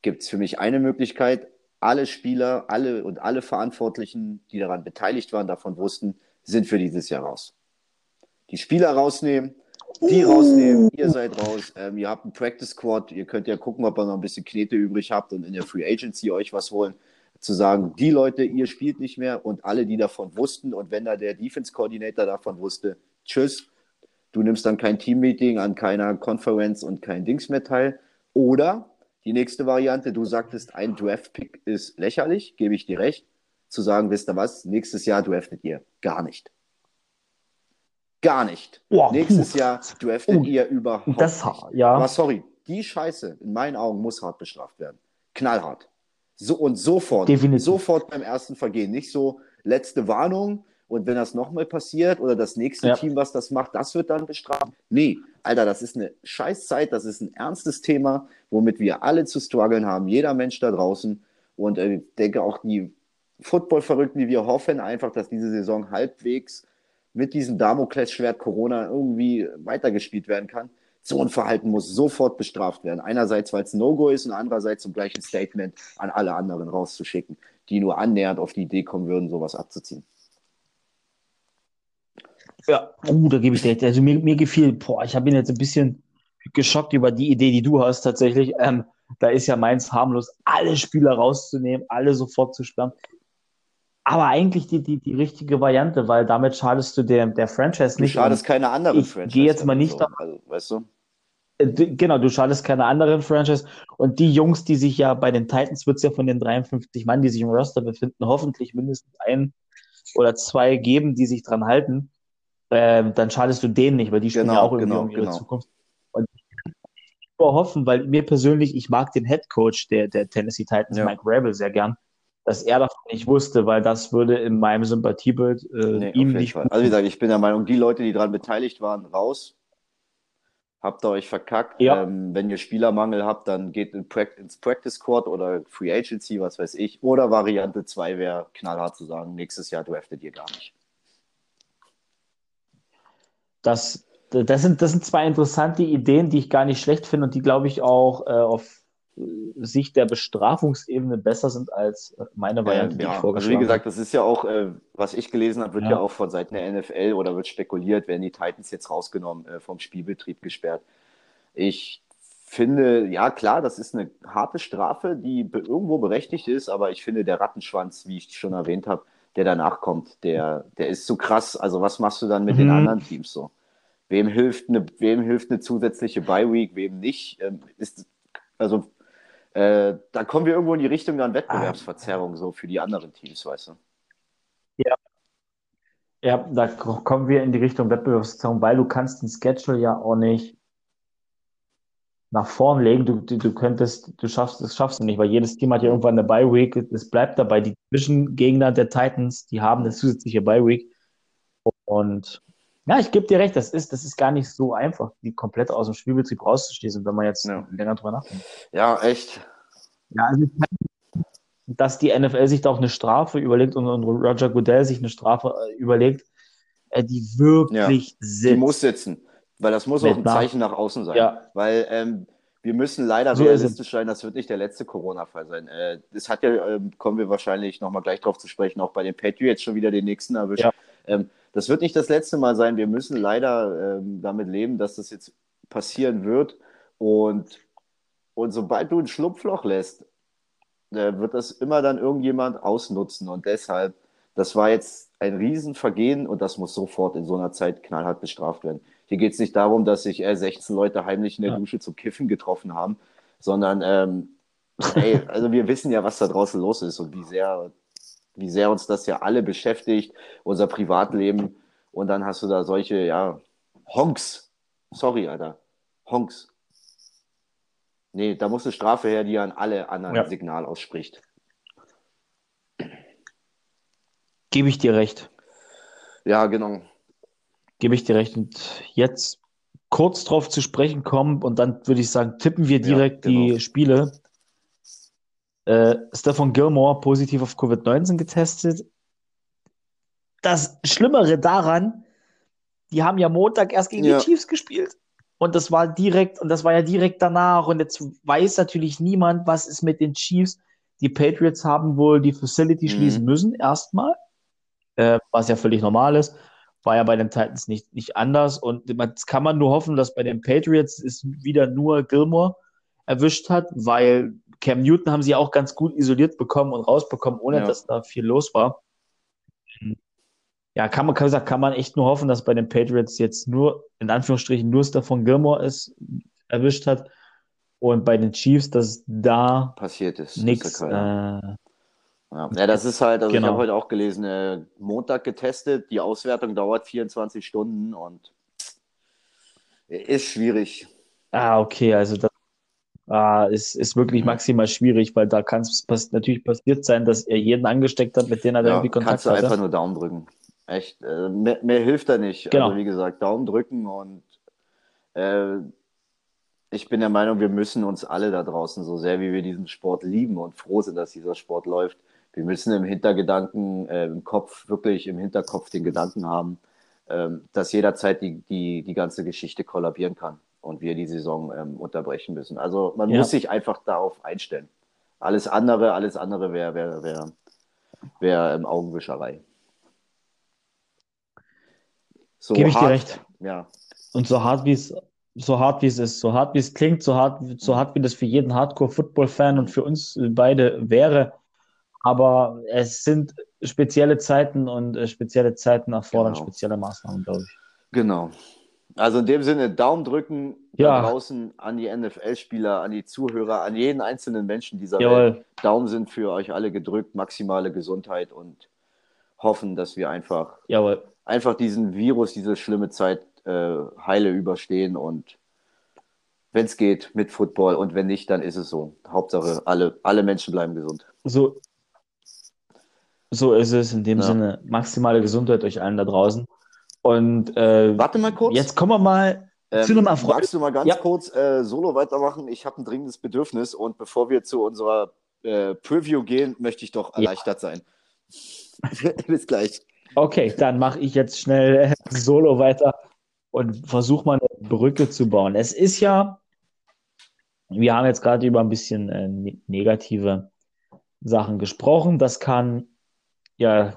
gibt es für mich eine Möglichkeit. Alle Spieler, alle und alle Verantwortlichen, die daran beteiligt waren, davon wussten, sind für dieses Jahr raus. Die Spieler rausnehmen, die rausnehmen, ihr seid raus, ähm, ihr habt einen Practice Squad, ihr könnt ja gucken, ob ihr noch ein bisschen Knete übrig habt und in der Free Agency euch was holen. zu sagen, die Leute, ihr spielt nicht mehr und alle, die davon wussten und wenn da der Defense-Coordinator davon wusste, tschüss, du nimmst dann kein Team-Meeting an keiner Konferenz und kein Dings mehr teil. Oder die nächste Variante, du sagtest, ein Draft-Pick ist lächerlich, gebe ich dir recht, zu sagen, wisst ihr was, nächstes Jahr draftet ihr gar nicht. Gar nicht. Boah, nächstes puh. Jahr draftet Oh, ihr überhaupt das- nicht. ja. Aber sorry, die Scheiße in meinen Augen muss hart bestraft werden. Knallhart. So und sofort. Definitiv. Sofort beim ersten Vergehen. Nicht so letzte Warnung und wenn das nochmal passiert oder das nächste Ja. Team, was das macht, das wird dann bestraft. Nee, Alter, das ist eine Scheißzeit, das ist ein ernstes Thema, womit wir alle zu strugglen haben, jeder Mensch da draußen. Und äh, ich denke auch die Football-Verrückten, die wir hoffen, einfach, dass diese Saison halbwegs mit diesem Damoklesschwert Corona irgendwie weitergespielt werden kann. So ein Verhalten muss sofort bestraft werden. Einerseits, weil es ein No-Go ist und andererseits zum gleichen Statement an alle anderen rauszuschicken, die nur annähernd auf die Idee kommen würden, sowas abzuziehen. Ja, uh, da gebe ich dir recht. Also mir, mir gefiel, boah, ich habe ihn jetzt ein bisschen geschockt über die Idee, die du hast tatsächlich. Ähm, da ist ja meins harmlos, alle Spieler rauszunehmen, alle sofort zu sperren. Aber eigentlich die, die, die richtige Variante, weil damit schadest du der, der Franchise Du nicht. schadest keine anderen ich Franchise. gehe jetzt mal nicht so. da- Also, weißt du? Äh, Genau, du schadest keine anderen Franchise. Und die Jungs, die sich ja bei den Titans, wird es ja von den 53 Mann, die sich im Roster befinden, hoffentlich mindestens ein oder zwei geben, die sich dran halten. Ähm, dann schadest du denen nicht, weil die spielen Genau, ja auch irgendwie genau, um ihre genau. Zukunft. Und ich kann nur hoffen, weil mir persönlich, ich mag den Head Coach der, der Tennessee Titans, Ja. Mike Rabel, sehr gern, dass er davon nicht wusste, weil das würde in meinem Sympathiebild äh, Nee, ihm nicht Also wie gesagt, ich bin der Meinung, die Leute, die daran beteiligt waren, raus. Habt ihr euch verkackt. Ja. Ähm, wenn ihr Spielermangel habt, dann geht in Prac- ins Practice Squad oder Free Agency, was weiß ich. Oder Variante 2 wäre knallhart zu sagen, nächstes Jahr draftet ihr gar nicht. Das, das, sind, das sind zwei interessante Ideen, die ich gar nicht schlecht finde und die, glaube ich, auch äh, auf Sicht der Bestrafungsebene besser sind als meine Variante, Ähm, die ich ja, also vorgeschlagen wie gesagt, das ist ja auch, äh, was ich gelesen habe, wird ja. Ja. auch von Seiten der NFL oder wird spekuliert, werden die Titans jetzt rausgenommen, äh, vom Spielbetrieb gesperrt. Ich finde, ja klar, das ist eine harte Strafe, die irgendwo berechtigt ist, aber ich finde, der Rattenschwanz, wie ich schon erwähnt habe, der danach kommt, der, der ist so krass. Also was machst du dann mit den Mhm. anderen Teams so? Wem hilft eine, wem hilft eine zusätzliche Bye-Week, wem nicht? Ähm, ist, also äh, da kommen wir irgendwo in die Richtung dann Wettbewerbsverzerrung so für die anderen Teams, weißt du? Ja, da k- kommen wir in die Richtung Wettbewerbsverzerrung, weil du kannst den Schedule ja auch nicht nach vorn legen. Du, du, du könntest, du schaffst, das schaffst du nicht, weil jedes Team hat ja irgendwann eine Bye Week. Es bleibt dabei. Die Division-Gegner der Titans, die haben eine zusätzliche Bye Week. Und ja, ich gebe dir recht, das ist, das ist gar nicht so einfach, die komplett aus dem Spielbetrieb rauszuschließen, wenn man jetzt Ja. länger drüber nachdenkt. Ja, echt. Ja, also dass die NFL sich da auch eine Strafe überlegt und, und Roger Goodell sich eine Strafe äh, überlegt, äh, die wirklich Die sitzt. muss sitzen, weil das muss auch ein nach- Zeichen nach außen sein. Ja. Weil ähm, wir müssen leider So realistisch sein, das wird nicht der letzte Corona-Fall sein. Äh, das hat ja, ähm, kommen wir wahrscheinlich nochmal gleich drauf zu sprechen, auch bei den Patriots schon wieder den nächsten erwischt. Ja. Ähm, das wird nicht das letzte Mal sein. Wir müssen leider ähm, damit leben, dass das jetzt passieren wird. Und, und sobald du ein Schlupfloch lässt, äh, wird das immer dann irgendjemand ausnutzen. Und deshalb, das war jetzt ein Riesenvergehen und das muss sofort in so einer Zeit knallhart bestraft werden. Hier geht es nicht darum, dass sich äh, 16 Leute heimlich in der Ja. Dusche zum Kiffen getroffen haben, sondern ähm, ey, also wir wissen ja, was da draußen los ist und wie sehr, wie sehr uns das ja alle beschäftigt, unser Privatleben. Und dann hast du da solche, ja, Honks. Sorry, Alter. Honks. Nee, da muss eine Strafe her, die an alle anderen Ja. Signal ausspricht. Gebe ich dir recht. Ja, genau. Gebe ich dir recht. Und jetzt kurz drauf zu sprechen kommen und dann würde ich sagen, tippen wir direkt genau. die Spiele. Äh, Stefan Gilmore positiv auf Covid-19 getestet. Das Schlimmere daran, die haben ja Montag erst gegen Ja. die Chiefs gespielt. Und das war direkt, und das war ja direkt danach. Und jetzt weiß natürlich niemand, was ist mit den Chiefs. Die Patriots haben wohl die Facility Mhm. schließen müssen, erstmal. Äh, was ja völlig normal ist. War ja bei den Titans nicht, nicht anders. Und man- jetzt kann man nur hoffen, dass bei den Patriots es wieder nur Gilmore erwischt hat, weil Cam Newton haben sie auch ganz gut isoliert bekommen und rausbekommen, ohne Ja. dass da viel los war. Ja, kann man, kann, kann man echt nur hoffen, dass bei den Patriots jetzt nur, in Anführungsstrichen, nur Stefan Gilmore es erwischt hat und bei den Chiefs, dass da Passiert ist. nichts. Ist ja keiner. Äh, Ja, ja das ist halt, also ich Genau. habe heute auch gelesen, äh, Montag getestet, die Auswertung dauert 24 Stunden und ist schwierig. ah, okay, also das ah, ist, ist wirklich Mhm. maximal schwierig, weil da kann es pass natürlich passiert sein, dass er jeden angesteckt hat, mit dem er da Ja, irgendwie Kontakt kannst du hatte. einfach nur Daumen drücken. Echt, äh, mehr, mehr hilft da nicht. Genau. Also wie gesagt, Daumen drücken und äh, ich bin der Meinung, wir müssen uns alle da draußen, so sehr wie wir diesen Sport lieben und froh sind, dass dieser Sport läuft, wir müssen im Hintergedanken, äh, im Kopf, wirklich im Hinterkopf den Gedanken haben, ähm, dass jederzeit die, die, die ganze Geschichte kollabieren kann und wir die Saison ähm, unterbrechen müssen. Also man Ja. muss sich einfach darauf einstellen. Alles andere, alles andere wäre wär, wär, wär ähm, Augenwischerei. So Gebe ich dir hart, recht. Ja, Und so hart wie es, so hart wie es ist, so hart wie es klingt, so hart, so hart wie das für jeden Hardcore-Football-Fan und für uns beide wäre. Aber es sind spezielle Zeiten und äh, spezielle Zeiten erfordern Genau. spezielle Maßnahmen, glaube ich. genau. Also in dem Sinne, Daumen drücken Ja. da draußen an die NFL-Spieler, an die Zuhörer, an jeden einzelnen Menschen dieser Welt. Jawohl. Daumen sind für euch alle gedrückt, maximale Gesundheit und hoffen, dass wir einfach, Jawohl. einfach diesen Virus, diese schlimme Zeit äh, heile überstehen und wenn es geht, mit Football und wenn nicht, dann ist es so. Hauptsache, alle, alle Menschen bleiben gesund. So, so ist es. In dem Ja. Sinne, maximale Gesundheit euch allen da draußen. Und äh, Warte mal kurz. jetzt kommen wir mal Ähm, zu einem Erfolg. Magst du mal ganz Ja. kurz äh, solo weitermachen? Ich habe ein dringendes Bedürfnis und bevor wir zu unserer äh, Preview gehen, möchte ich doch erleichtert sein. Bis gleich. Okay, dann mache ich jetzt schnell solo weiter und versuche mal eine Brücke zu bauen. Es ist ja, wir haben jetzt gerade über ein bisschen äh, ne- negative Sachen gesprochen. Das kann ja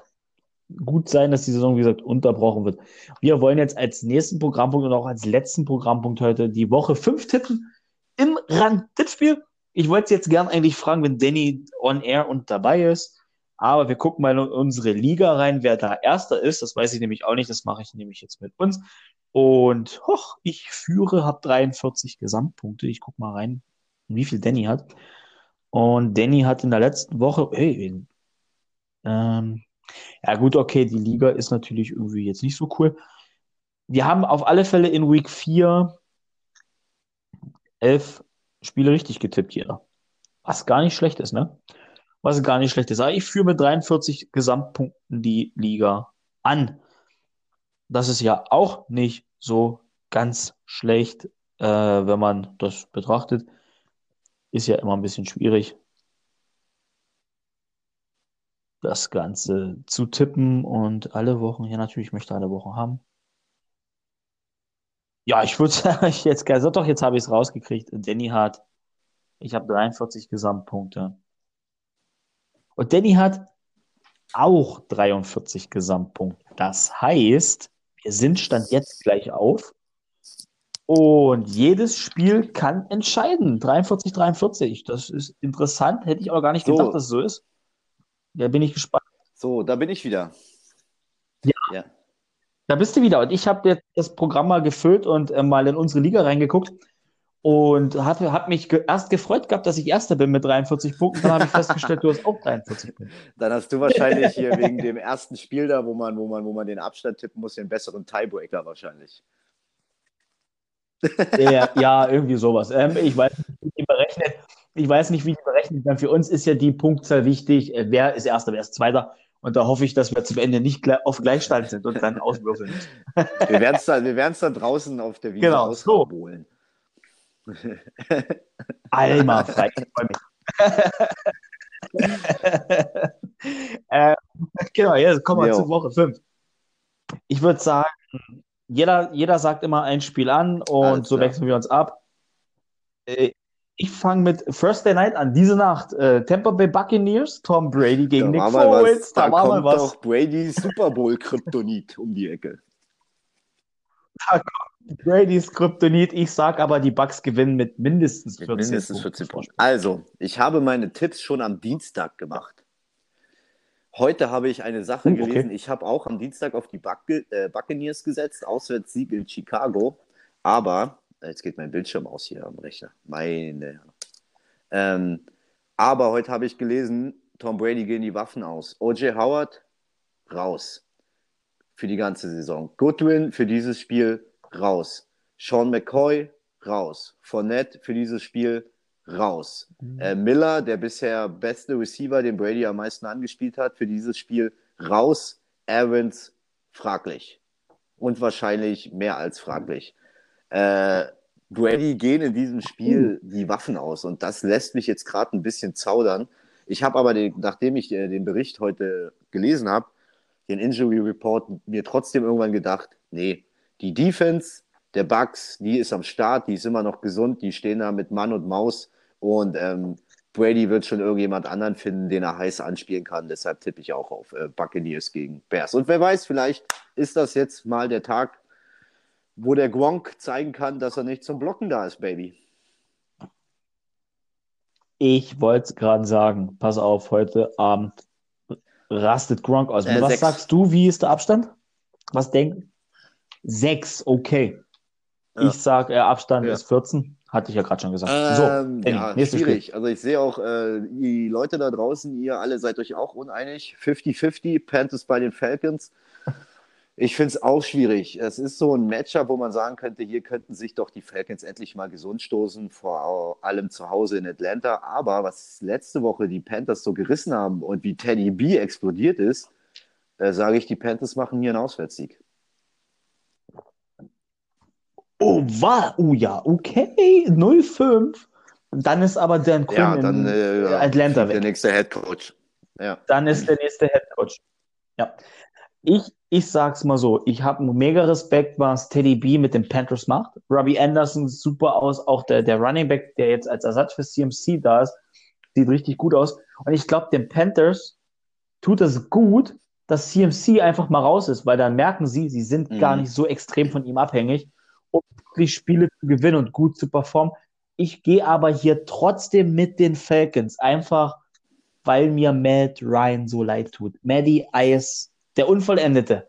gut sein, dass die Saison, wie gesagt, unterbrochen wird. Wir wollen jetzt als nächsten Programmpunkt und auch als letzten Programmpunkt heute die Woche 5 tippen im Rand-Tippspiel. Ich wollte jetzt gern eigentlich fragen, wenn Danny on air und dabei ist. Aber wir gucken mal in unsere Liga rein, wer da Erster ist. Das weiß ich nämlich auch nicht. Das mache ich nämlich jetzt mit uns. Und hoch, ich führe, habe 43 Gesamtpunkte. Ich gucke mal rein, wie viel Danny hat. Und Danny hat in der letzten Woche, hey, ähm, ja gut, okay, die Liga ist natürlich irgendwie jetzt nicht so cool. Wir haben auf alle Fälle in Week 4 elf Spiele richtig getippt, jeder. Was gar nicht schlecht ist, ne? Was gar nicht schlecht ist. Aber ich führe mit 43 Gesamtpunkten die Liga an. Das ist ja auch nicht so ganz schlecht, äh, wenn man das betrachtet. Ist ja immer ein bisschen schwierig, das Ganze zu tippen und alle Wochen, ja natürlich, ich möchte alle Wochen haben. Ja, ich würde sagen, jetzt, also doch, jetzt habe ich es rausgekriegt. Danny hat, ich habe 43 Gesamtpunkte. Und Danny hat auch 43 Gesamtpunkte. Das heißt, wir sind Stand jetzt gleich auf. Und jedes Spiel kann entscheiden. 43, 43. Das ist interessant. Hätte ich aber gar nicht So. gedacht, dass es so ist. Da bin ich gespannt. So, da bin ich wieder. Ja. ja. Da bist du wieder. Und ich habe jetzt das Programm mal gefüllt und äh, mal in unsere Liga reingeguckt. Und habe hab mich ge erst gefreut gehabt, dass ich Erster bin mit 43 Punkten. Dann habe ich festgestellt, du hast auch 43 Punkte. Dann hast du wahrscheinlich hier wegen dem ersten Spiel da, wo man, wo man, wo man den Abstand tippen muss, den besseren Tiebreaker wahrscheinlich. Ja, ja, irgendwie sowas. Ähm, ich weiß nicht, wie die berechnet. Ich weiß nicht, wie die berechnet werden. Für uns ist ja die Punktzahl wichtig. Äh, Wer ist Erster, wer ist Zweiter? Und da hoffe ich, dass wir zum Ende nicht auf Gleichstand sind und dann auswürfeln. Wir werden es dann, dann draußen auf der Wiese Genau, so. ausholen. Alma frei. Ich freue mich. äh, genau, jetzt kommen wir Jo. zu Woche 5. Ich würde sagen, jeder, jeder sagt immer ein Spiel an und Alles so klar. wechseln wir uns ab. Ich fange mit Thursday Night an. Diese Nacht äh, Tampa Bay Buccaneers, Tom Brady gegen Nick da mal Foles. Da da war mal kommt was. doch Brady Super Bowl Kryptonit um die Ecke. Brady's Kryptonit. Ich sag aber, die Bucks gewinnen mit mindestens 14 14 mindestens 14 Punkten. Also, ich habe meine Tipps schon am Dienstag gemacht. Heute habe ich eine Sache okay. gelesen. Ich habe auch am Dienstag auf die Buc äh, Buccaneers gesetzt, Auswärtssieg in Chicago. Aber, jetzt geht mein Bildschirm aus hier am Rechner. Meine. Ähm, aber heute habe ich gelesen, Tom Brady gehen die Waffen aus. O.J. Howard raus für die ganze Saison. Goodwin für dieses Spiel raus. Sean McCoy raus. Fournette für dieses Spiel raus. Mhm. Äh, Miller, der bisher beste Receiver, den Brady am meisten angespielt hat, für dieses Spiel raus. Evans fraglich. Und wahrscheinlich mehr als fraglich. Äh, Brady gehen in diesem Spiel die Waffen aus und das lässt mich jetzt gerade ein bisschen zaudern. Ich habe aber, den, nachdem ich äh, den Bericht heute gelesen habe, den Injury Report, mir trotzdem irgendwann gedacht, nee, die Defense der Bucks, die ist am Start, die ist immer noch gesund, die stehen da mit Mann und Maus und ähm, Brady wird schon irgendjemand anderen finden, den er heiß anspielen kann. Deshalb tippe ich auch auf äh, Buccaneers gegen Bears. Und wer weiß, vielleicht ist das jetzt mal der Tag, wo der Gronk zeigen kann, dass er nicht zum Blocken da ist, Baby. Ich wollte es gerade sagen. Pass auf, heute Abend rastet Gronk aus. Äh, Was sechs. sagst du? Wie ist der Abstand? Was denken? Sechs, okay. Ja. Ich sag, äh, Abstand Ja. ist 14. Hatte ich ja gerade schon gesagt. Ähm, so, ja, nächstes Spiel. schwierig. Also ich sehe auch, äh, die Leute da draußen, ihr alle seid euch auch uneinig. 50-50, Panthers bei den Falcons. Ich finde es auch schwierig. Es ist so ein Matchup, wo man sagen könnte, hier könnten sich doch die Falcons endlich mal gesund stoßen, vor allem zu Hause in Atlanta. Aber was letzte Woche die Panthers so gerissen haben und wie Teddy B explodiert ist, äh, sage ich, die Panthers machen hier einen Auswärtssieg. Oh, war, oh ja, okay, 0-5. Dann ist aber Dan Quinn Ja, dann in äh, Atlanta der weg. nächste Head Coach. Ja. Dann ist der nächste Head Coach. Ja. Ich, ich sag's mal so, ich habe mega Respekt, was Teddy B mit den Panthers macht. Robbie Anderson sieht super aus, auch der, der Running Back, der jetzt als Ersatz für CMC da ist, sieht richtig gut aus. Und ich glaube, den Panthers tut es gut, dass CMC einfach mal raus ist, weil dann merken sie, sie sind Mhm. gar nicht so extrem von ihm abhängig, um wirklich Spiele zu gewinnen und gut zu performen. Ich gehe aber hier trotzdem mit den Falcons, einfach weil mir Matt Ryan so leid tut. Maddie Ice, der Unvollendete.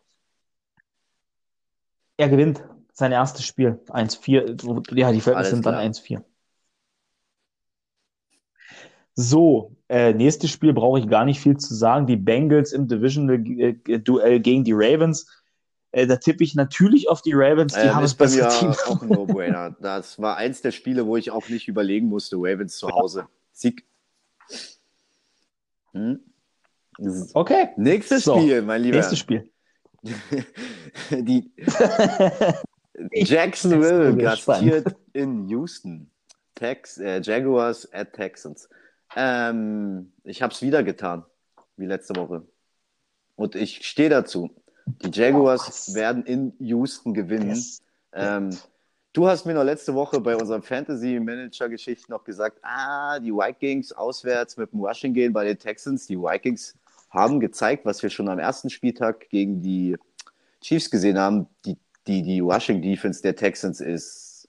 Er gewinnt sein erstes Spiel. 1-4. Ja, die Alles sind dann klar. 1-4. So, äh, nächstes Spiel brauche ich gar nicht viel zu sagen. Die Bengals im Divisional-Duell gegen die Ravens. Äh, da tippe ich natürlich auf die Ravens. Die Ähm, haben mir bessere Team. auch ein No-Brainer. Das war eins der Spiele, wo ich auch nicht überlegen musste. Ravens zu Hause. Sieg. Hm? Okay, Nächstes So, Spiel, mein Lieber. nächstes Spiel. Die Jacksonville gastiert in Houston. Tex, äh, Jaguars at Texans. Ähm, ich habe es wieder getan, wie letzte Woche. Und ich stehe dazu. Die Jaguars Was? werden in Houston gewinnen. Ähm, du hast mir noch letzte Woche bei unserem Fantasy-Manager-Geschichten noch gesagt, ah, die Vikings auswärts mit dem Rushing gehen bei den Texans. Die Vikings haben gezeigt, was wir schon am ersten Spieltag gegen die Chiefs gesehen haben. Die, die, die Rushing Defense der Texans ist,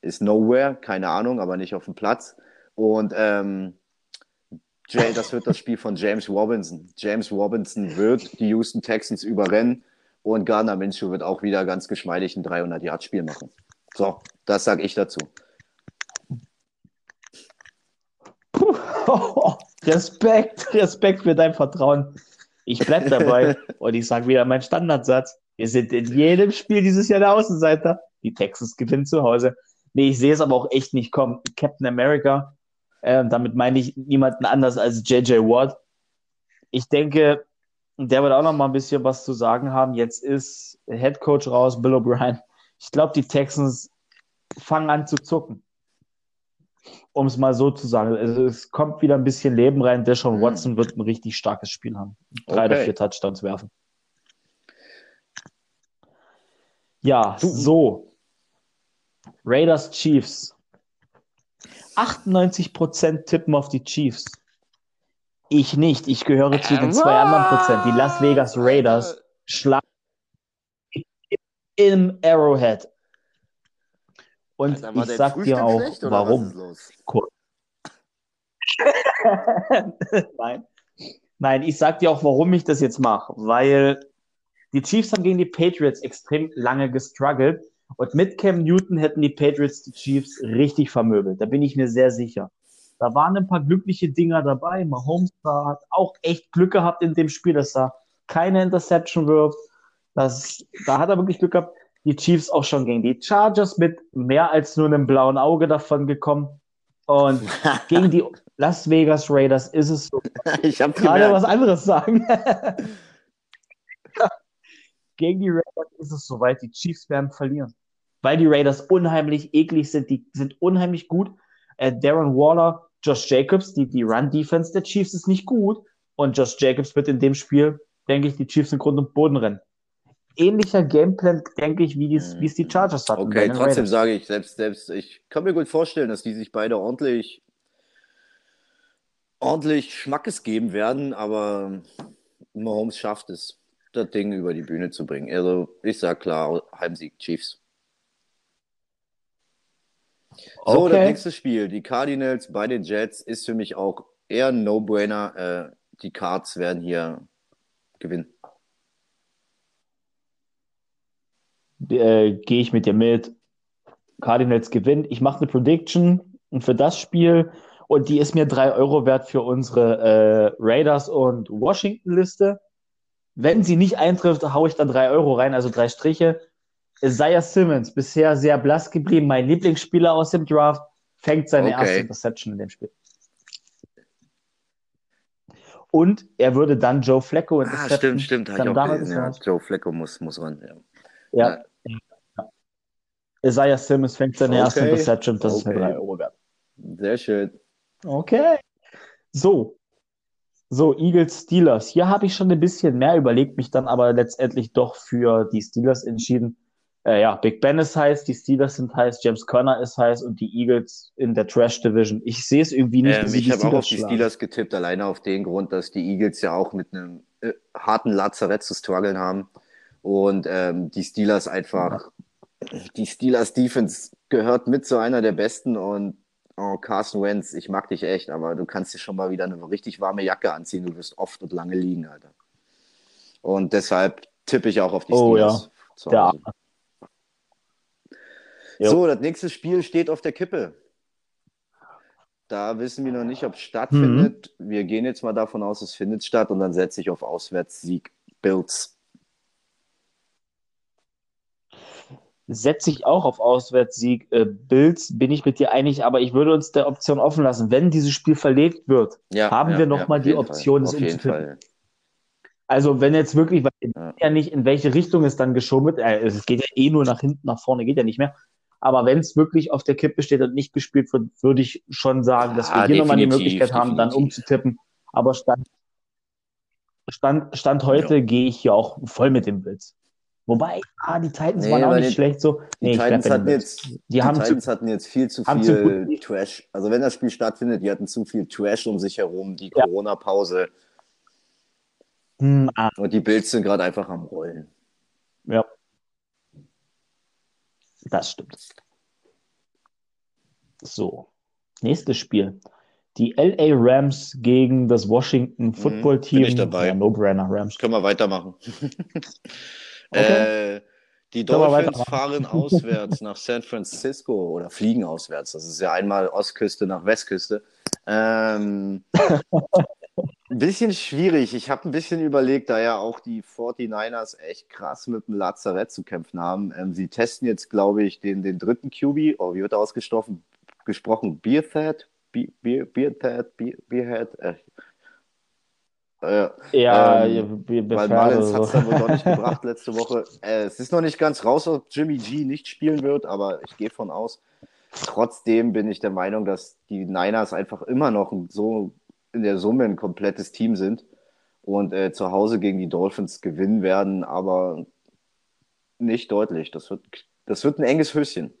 ist nowhere, keine Ahnung, aber nicht auf dem Platz. Und ähm, Jay, das wird das Spiel von James Robinson. James Robinson wird die Houston Texans überrennen und Gardner Minshew wird auch wieder ganz geschmeidig ein 300-Yard-Spiel machen. So, das sage ich dazu. Respekt, Respekt für dein Vertrauen. Ich bleib dabei und ich sage wieder meinen Standardsatz. Wir sind in jedem Spiel dieses Jahr der Außenseiter. Die Texans gewinnen zu Hause. Nee, ich sehe es aber auch echt nicht kommen. Captain America, äh, damit meine ich niemanden anders als JJ Watt. Ich denke, der wird auch noch mal ein bisschen was zu sagen haben. Jetzt ist Head Coach raus, Bill O'Brien. Ich glaube, die Texans fangen an zu zucken um es mal so zu sagen. Also es kommt wieder ein bisschen Leben rein. Deshaun Mhm. Watson wird ein richtig starkes Spiel haben. Drei oder Okay. vier Touchdowns werfen. Ja, so. Raiders Chiefs. 98% tippen auf die Chiefs. Ich nicht. Ich gehöre zu den zwei anderen Prozent. Die Las Vegas Raiders schlagen im Arrowhead Und Alter, ich sag Frühstück dir auch, schlecht, warum. Cool. Nein. Nein, ich sag dir auch, warum ich das jetzt mache. Weil die Chiefs haben gegen die Patriots extrem lange gestruggelt. Und mit Cam Newton hätten die Patriots die Chiefs richtig vermöbelt. Da bin ich mir sehr sicher. Da waren ein paar glückliche Dinger dabei. Mahomes hat auch echt Glück gehabt in dem Spiel, dass er keine Interception wirft. Das, da hat er wirklich Glück gehabt. Die Chiefs auch schon gegen die Chargers mit mehr als nur einem blauen Auge davon gekommen. Und gegen die Las Vegas Raiders ist es so. ich habe Gerade was anderes sagen. gegen die Raiders ist es soweit. Die Chiefs werden verlieren. Weil die Raiders unheimlich eklig sind. Die sind unheimlich gut. Äh, Darren Waller, Josh Jacobs, die, die Run-Defense der Chiefs ist nicht gut. Und Josh Jacobs wird in dem Spiel, denke ich, die Chiefs in Grund und Boden rennen. Ähnlicher Gameplan, denke ich, wie die, wie es die Chargers hatten. Okay, trotzdem Raiders. sage ich, selbst, selbst, ich kann mir gut vorstellen, dass die sich beide ordentlich, ordentlich Schmackes geben werden, aber Mahomes schafft es, das Ding über die Bühne zu bringen. Also, ich sage klar, Heimsieg Chiefs. So, das Okay. nächste Spiel, die Cardinals bei den Jets, ist für mich auch eher ein No-Brainer. Äh, die Cards werden hier gewinnen. Äh, gehe ich mit dir mit. Cardinals gewinnt. Ich mache eine Prediction für das Spiel und die ist mir drei Euro wert für unsere äh, Raiders und Washington-Liste. Wenn sie nicht eintrifft, haue ich dann drei Euro rein, also drei Striche. Isaiah Simmons, bisher sehr blass geblieben, mein Lieblingsspieler aus dem Draft, fängt seine Okay. erste Interception in dem Spiel. Und er würde dann Joe Flacco Ah, intercepten. stimmt, stimmt. Hab ich Dann auch gelesen, ja. Joe Flacco muss, muss ran. Ja. Ja. ja. Isaiah Simmons fängt seine erste Okay. Interception, das ist mir Okay. drei Euro wert. Sehr schön. Okay. So. So, Eagles Steelers. Hier habe ich schon ein bisschen mehr überlegt, mich dann aber letztendlich doch für die Steelers entschieden. Äh, ja, Big Ben ist heiß, die Steelers sind heiß, James Conner ist heiß und die Eagles in der Trash Division. Ich sehe es irgendwie nicht, Ähm, ich habe auch auf die. Steelers getippt, alleine auf den Grund, dass die Eagles ja auch mit einem äh, harten Lazarett zu strugglen haben. Und ähm, die Steelers einfach, die Steelers Defense gehört mit zu einer der besten und oh, Carson Wentz, ich mag dich echt, aber du kannst dir schon mal wieder eine richtig warme Jacke anziehen. Du wirst oft und lange liegen, Alter. Und deshalb tippe ich auch auf die Oh, Steelers. Hause. Jo. So, das nächste Spiel steht auf der Kippe. Da wissen wir noch nicht, ob es stattfindet. Mhm. Wir gehen jetzt mal davon aus, es findet statt und dann setze ich auf Auswärtssieg Bills. Setze ich auch auf Auswärtssieg. Äh, Bills bin ich mit dir einig, aber ich würde uns der Option offen lassen. Wenn dieses Spiel verlegt wird, Ja, Haben ja, wir noch ja, die Option, es umzutippen? Also wenn jetzt wirklich, weil Ja. ja nicht, in welche Richtung es dann geschoben wird, äh, es geht ja eh nur nach hinten, nach vorne geht ja nicht mehr. Aber wenn es wirklich auf der Kippe steht und nicht gespielt wird, würde ich schon sagen, dass wir hier nochmal die Möglichkeit haben, dann umzutippen. Aber Stand, Stand, Stand heute gehe ich hier auch voll mit den Bills. Wobei, ah, die Titans Nee, waren auch nicht die- schlecht so. Die Nee, bleib Titans hatten jetzt, Die die haben zu- Titans hatten jetzt viel zu zu viel gut- Trash. Also wenn das Spiel stattfindet, die hatten zu viel Trash um sich herum, die Ja. Corona-Pause Hm, ah, und die Bills sind gerade einfach am Rollen. ja. Das stimmt. So, nächstes Spiel. Die LA Rams gegen das Washington Football Team. Mhm, bin ich dabei. Ja, No-Brainer Rams. Können wir weitermachen. Okay. äh, die Dolphins fahren auswärts nach San Francisco oder fliegen auswärts. Das ist ja einmal Ostküste nach Westküste. Ähm, ein bisschen schwierig. Ich habe ein bisschen überlegt, da ja auch die 49ers echt krass mit dem Lazarett zu kämpfen haben. Ähm, sie testen jetzt, glaube ich, den, den dritten QB. Oh, wie wird er ausgesprochen? Gesprochen? Beerhead? Be Beer, Beerhead? Beer, Beerhead? Äh, äh, Ja, Ähm, wir, wir weil befördern Mullins hat es so. dann wohl doch nicht gebracht letzte Woche. Äh, es ist noch nicht ganz raus, ob Jimmy G nicht spielen wird, aber ich gehe von aus. Trotzdem bin ich der Meinung, dass die Niners einfach immer noch so in der Summe ein komplettes Team sind und äh, zu Hause gegen die Dolphins gewinnen werden, aber nicht deutlich. Das wird, das wird ein enges Höschen.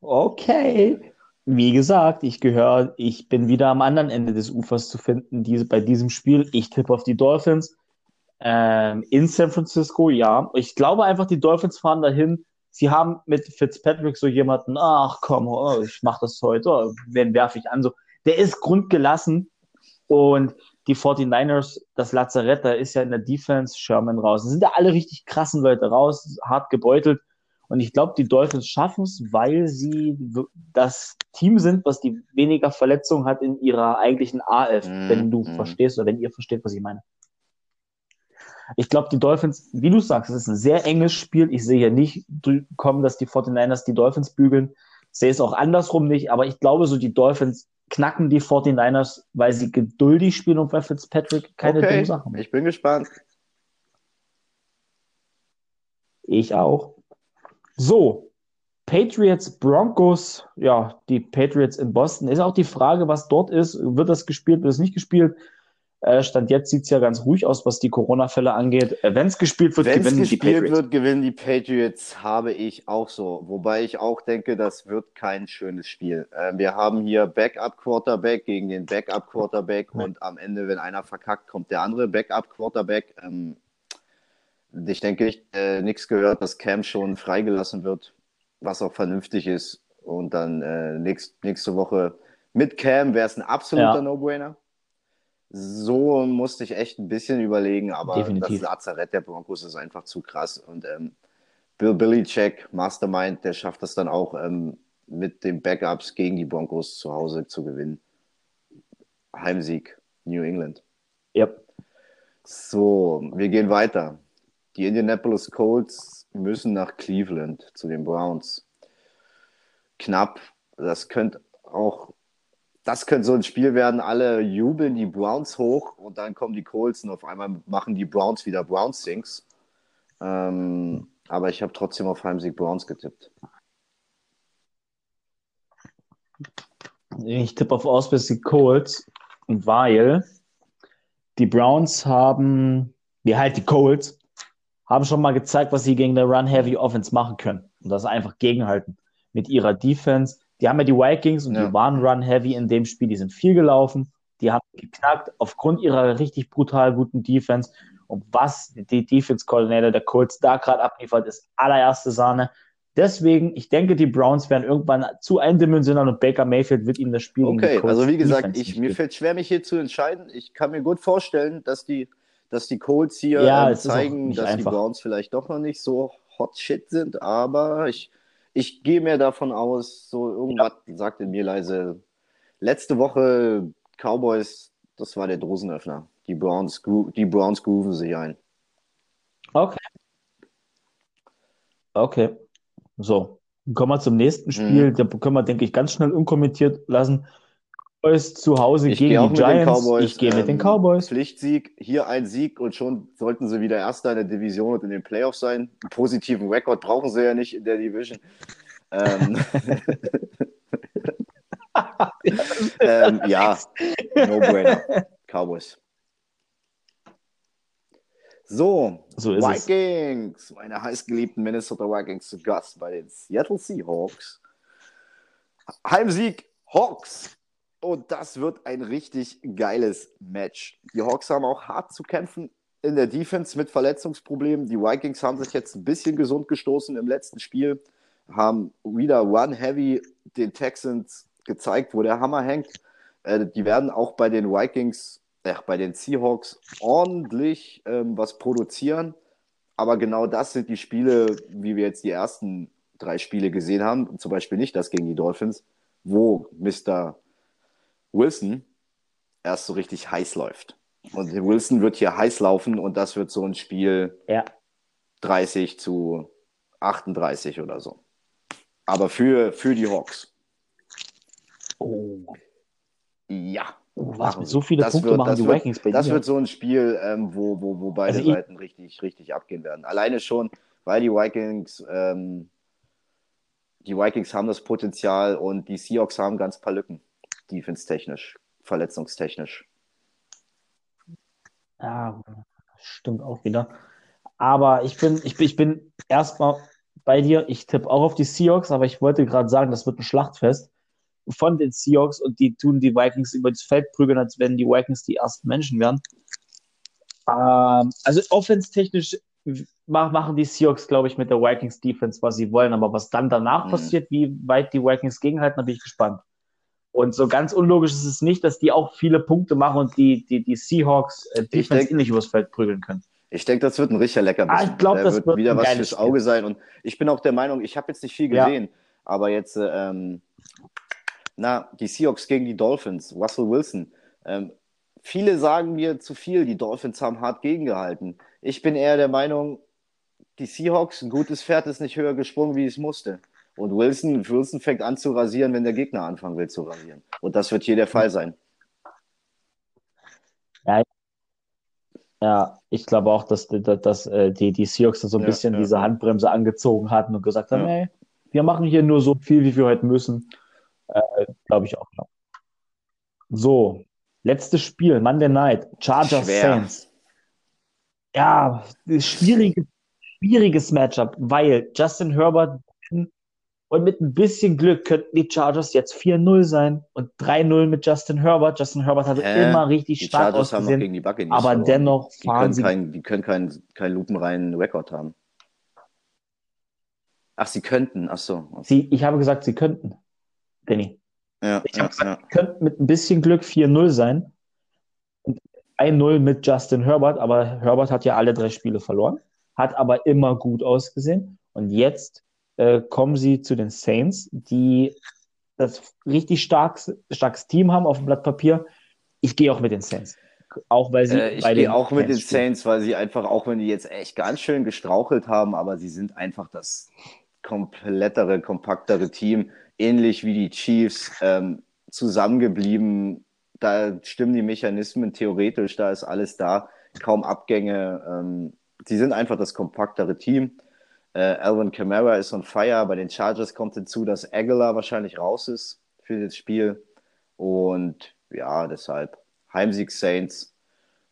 Okay. Wie gesagt, ich gehöre, ich bin wieder am anderen Ende des Ufers zu finden, diese, bei diesem Spiel. Ich tippe auf die Dolphins. Ähm, in San Francisco, ja. Ich glaube einfach, die Dolphins fahren dahin. Sie haben mit Fitzpatrick so jemanden, ach komm, oh, ich mache das heute, oh, wen werfe ich an? So, der ist grundgelassen und die 49ers, das Lazarett, da ist ja in der Defense Sherman raus. Da sind ja alle richtig krassen Leute raus, hart gebeutelt. Und ich glaube, die Dolphins schaffen es, weil sie das Team sind, was die weniger Verletzungen hat in ihrer eigentlichen AF, mm, wenn du mm. verstehst oder wenn ihr versteht, was ich meine. Ich glaube, die Dolphins, wie du sagst, es ist ein sehr enges Spiel. Ich sehe hier nicht kommen, dass die 49ers die Dolphins bügeln. Ich sehe es auch andersrum nicht, aber ich glaube, so die Dolphins knacken die 49ers, weil sie geduldig spielen und weil Fitzpatrick keine okay. dummen Sachen macht. Ich bin gespannt. Ich auch. So, Patriots, Broncos, ja, die Patriots in Boston. Ist auch die Frage, was dort ist. Wird das gespielt, wird es nicht gespielt? Äh, Stand jetzt sieht es ja ganz ruhig aus, was die Corona-Fälle angeht. Äh, Wenn es gespielt wird, Wenn's gewinnen gespielt die Patriots. wird, gewinnen die Patriots, habe ich auch so. Wobei ich auch denke, das wird kein schönes Spiel. Äh, wir haben hier Backup-Quarterback gegen den Backup-Quarterback und am Ende, wenn einer verkackt, kommt der andere Backup-Quarterback. Ähm, ich denke, ich äh, nichts gehört, dass Cam schon freigelassen wird, was auch vernünftig ist. Und dann äh, nächst, nächste Woche mit Cam wäre es ein absoluter ja. No-Brainer. So musste ich echt ein bisschen überlegen, aber Definitiv. das Lazarett der Broncos ist einfach zu krass. Und ähm, Bill Belichick, Mastermind, der schafft es dann auch ähm, mit den Backups gegen die Broncos zu Hause zu gewinnen. Heimsieg, New England. Yep. So, wir gehen weiter. Die Indianapolis Colts müssen nach Cleveland zu den Browns. Knapp. Das könnte auch das könnte so ein Spiel werden, alle jubeln die Browns hoch und dann kommen die Colts und auf einmal machen die Browns wieder Browns-Sings. Ähm, aber ich habe trotzdem auf Heimsieg Browns getippt. Ich tippe auf Auswärts Colts, weil die Browns haben, wie halt die Colts, haben schon mal gezeigt, was sie gegen eine Run-Heavy Offense machen können. Und das einfach gegenhalten. Mit ihrer Defense, die haben ja die Vikings und ja. die waren run-heavy in dem Spiel, die sind viel gelaufen, die haben geknackt aufgrund ihrer richtig brutal guten Defense. Und was die Defense-Coordinator der Colts da gerade abliefert, ist allererste Sahne. Deswegen, ich denke, die Browns werden irgendwann zu eindimensional und Baker Mayfield wird ihnen das Spiel Okay, also wie gesagt, ich, mir fällt schwer, mich hier zu entscheiden. Ich kann mir gut vorstellen, dass die, dass die Colts hier ja, ähm, zeigen, dass einfach. die Browns vielleicht doch noch nicht so hot shit sind, aber ich, ich gehe mir davon aus, so irgendwas ja. sagt in mir leise. Letzte Woche Cowboys, das war der Dosenöffner. Die Browns, die Browns grooven sich ein. Okay. Okay. So, kommen wir zum nächsten Spiel. Mhm. Da können wir, denke ich, ganz schnell unkommentiert lassen. Cowboys zu Hause ich gegen die Giants. ich gehe ähm, mit den ähm, Cowboys. Pflichtsieg, hier ein Sieg und schon sollten sie wieder Erster in der Division und in den Playoffs sein. Einen positiven Rekord brauchen sie ja nicht in der Division. ähm, ähm, ja, no bueno. Cowboys. So, so Vikings, es. meine heißgeliebten Minnesota Vikings zu Gast bei den Seattle Seahawks. Heimsieg Hawks und das wird ein richtig geiles Match. Die Hawks haben auch hart zu kämpfen in der Defense mit Verletzungsproblemen. Die Vikings haben sich jetzt ein bisschen gesund gestoßen im letzten Spiel, haben wieder One Heavy den Texans gezeigt, wo der Hammer hängt. Äh, die werden auch bei den Vikings, äh, bei den Seahawks ordentlich ähm, was produzieren. Aber genau das sind die Spiele, wie wir jetzt die ersten drei Spiele gesehen haben, zum Beispiel nicht das gegen die Dolphins, wo Mr. Wilson erst so richtig heiß läuft. Und Wilson wird hier heiß laufen und das wird so ein Spiel ja. 30 zu 38 oder so. Aber für, für die Hawks. Oh. Ja. Oh, was mit so viele das Punkte wird, machen die wird, Vikings bei Das dir. wird so ein Spiel, ähm, wo, wo, wo beide also Seiten richtig, richtig abgehen werden. Alleine schon, weil die Vikings, ähm, die Vikings haben das Potenzial und die Seahawks haben ganz paar Lücken defense-technisch, verletzungstechnisch. Ja, stimmt auch wieder. Aber ich bin, ich bin, ich bin erstmal bei dir. Ich tippe auch auf die Seahawks, aber ich wollte gerade sagen, das wird ein Schlachtfest von den Seahawks und die tun die Vikings über das Feld prügeln, als wenn die Vikings die ersten Menschen wären. Ähm, also offense-technisch machen die Seahawks, glaube ich, mit der Vikings Defense, was sie wollen. Aber was dann danach mhm. passiert, wie weit die Vikings gegenhalten, da bin ich gespannt. Und so ganz unlogisch ist es nicht, dass die auch viele Punkte machen und die, die, die Seahawks äh, denk, nicht übers Feld prügeln können. Ich denke, das wird ein richtiger lecker ah, ich glaube, das wird, wird wieder was fürs Auge sein. Und ich bin auch der Meinung, ich habe jetzt nicht viel gesehen, ja. aber jetzt, ähm, na, die Seahawks gegen die Dolphins, Russell Wilson. Ähm, viele sagen mir zu viel, die Dolphins haben hart gegengehalten. Ich bin eher der Meinung, die Seahawks, ein gutes Pferd ist nicht höher gesprungen, wie es musste. Und Wilson, Wilson fängt an zu rasieren, wenn der Gegner anfangen will zu rasieren. Und das wird hier der Fall sein. Ja, ja ich glaube auch, dass, dass, dass äh, die, die Seahawks so ein ja, bisschen ja. diese Handbremse angezogen hatten und gesagt haben, ja. hey, wir machen hier nur so viel, wie wir heute müssen. Äh, glaube ich auch. Ja. So, letztes Spiel, Monday Night, Chargers Schwer. Saints. Ja, schwieriges, schwieriges Matchup, weil Justin Herbert und mit ein bisschen Glück könnten die Chargers jetzt 4-0 sein und 3-0 mit Justin Herbert. Justin Herbert hatte Hä? immer richtig die stark Chargers ausgesehen, haben gegen die Buccaneers aber verloren. dennoch fahren die sie... Kein, die können keinen kein lupenreinen Rekord haben. Ach, sie könnten, ach so. Sie, ich habe gesagt, sie könnten, Danny. Ja, ich habe gesagt, ja. könnten mit ein bisschen Glück 4-0 sein und 1-0 mit Justin Herbert, aber Herbert hat ja alle drei Spiele verloren, hat aber immer gut ausgesehen und jetzt äh, kommen sie zu den Saints, die das richtig starkes, starkes Team haben auf dem Blatt Papier. Ich gehe auch mit den Saints. Auch weil sie äh, ich gehe auch mit den Saints, weil sie einfach, auch wenn die jetzt echt ganz schön gestrauchelt haben, aber sie sind einfach das komplettere, kompaktere Team, ähnlich wie die Chiefs, ähm, zusammengeblieben. Da stimmen die Mechanismen theoretisch, da ist alles da, kaum Abgänge. Ähm, sie sind einfach das kompaktere Team. Äh, Alvin Kamara ist on fire. Bei den Chargers kommt hinzu, dass Aguilar wahrscheinlich raus ist für das Spiel. Und ja, deshalb Heimsieg Saints.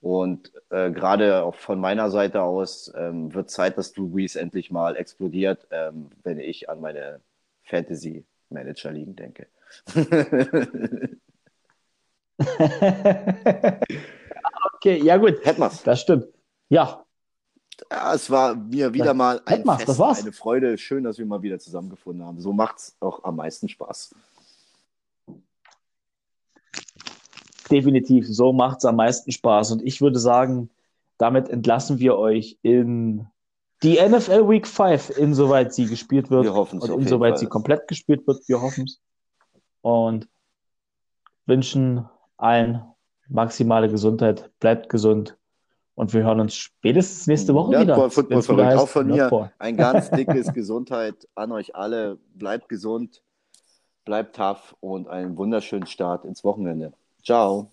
Und äh, gerade auch von meiner Seite aus ähm, wird Zeit, dass Drew Brees endlich mal explodiert, ähm, wenn ich an meine Fantasy Manager liegen denke. okay, ja gut. Hätten wir's. Das stimmt. Ja, ja, es war mir wieder mal ein Fest, eine Freude. Schön, dass wir mal wieder zusammengefunden haben. So macht es auch am meisten Spaß. Definitiv, so macht es am meisten Spaß. Und ich würde sagen, damit entlassen wir euch in die NFL Week 5, insoweit sie gespielt wird. Wir hoffen es. Und insoweit sie komplett gespielt wird. Wir hoffen es. Und wünschen allen maximale Gesundheit. Bleibt gesund. Und wir hören uns spätestens nächste Woche ja, wieder. Football verrückt. Heißt, auch von mir ein ganz dickes Gesundheit an euch alle. Bleibt gesund, bleibt tough und einen wunderschönen Start ins Wochenende. Ciao.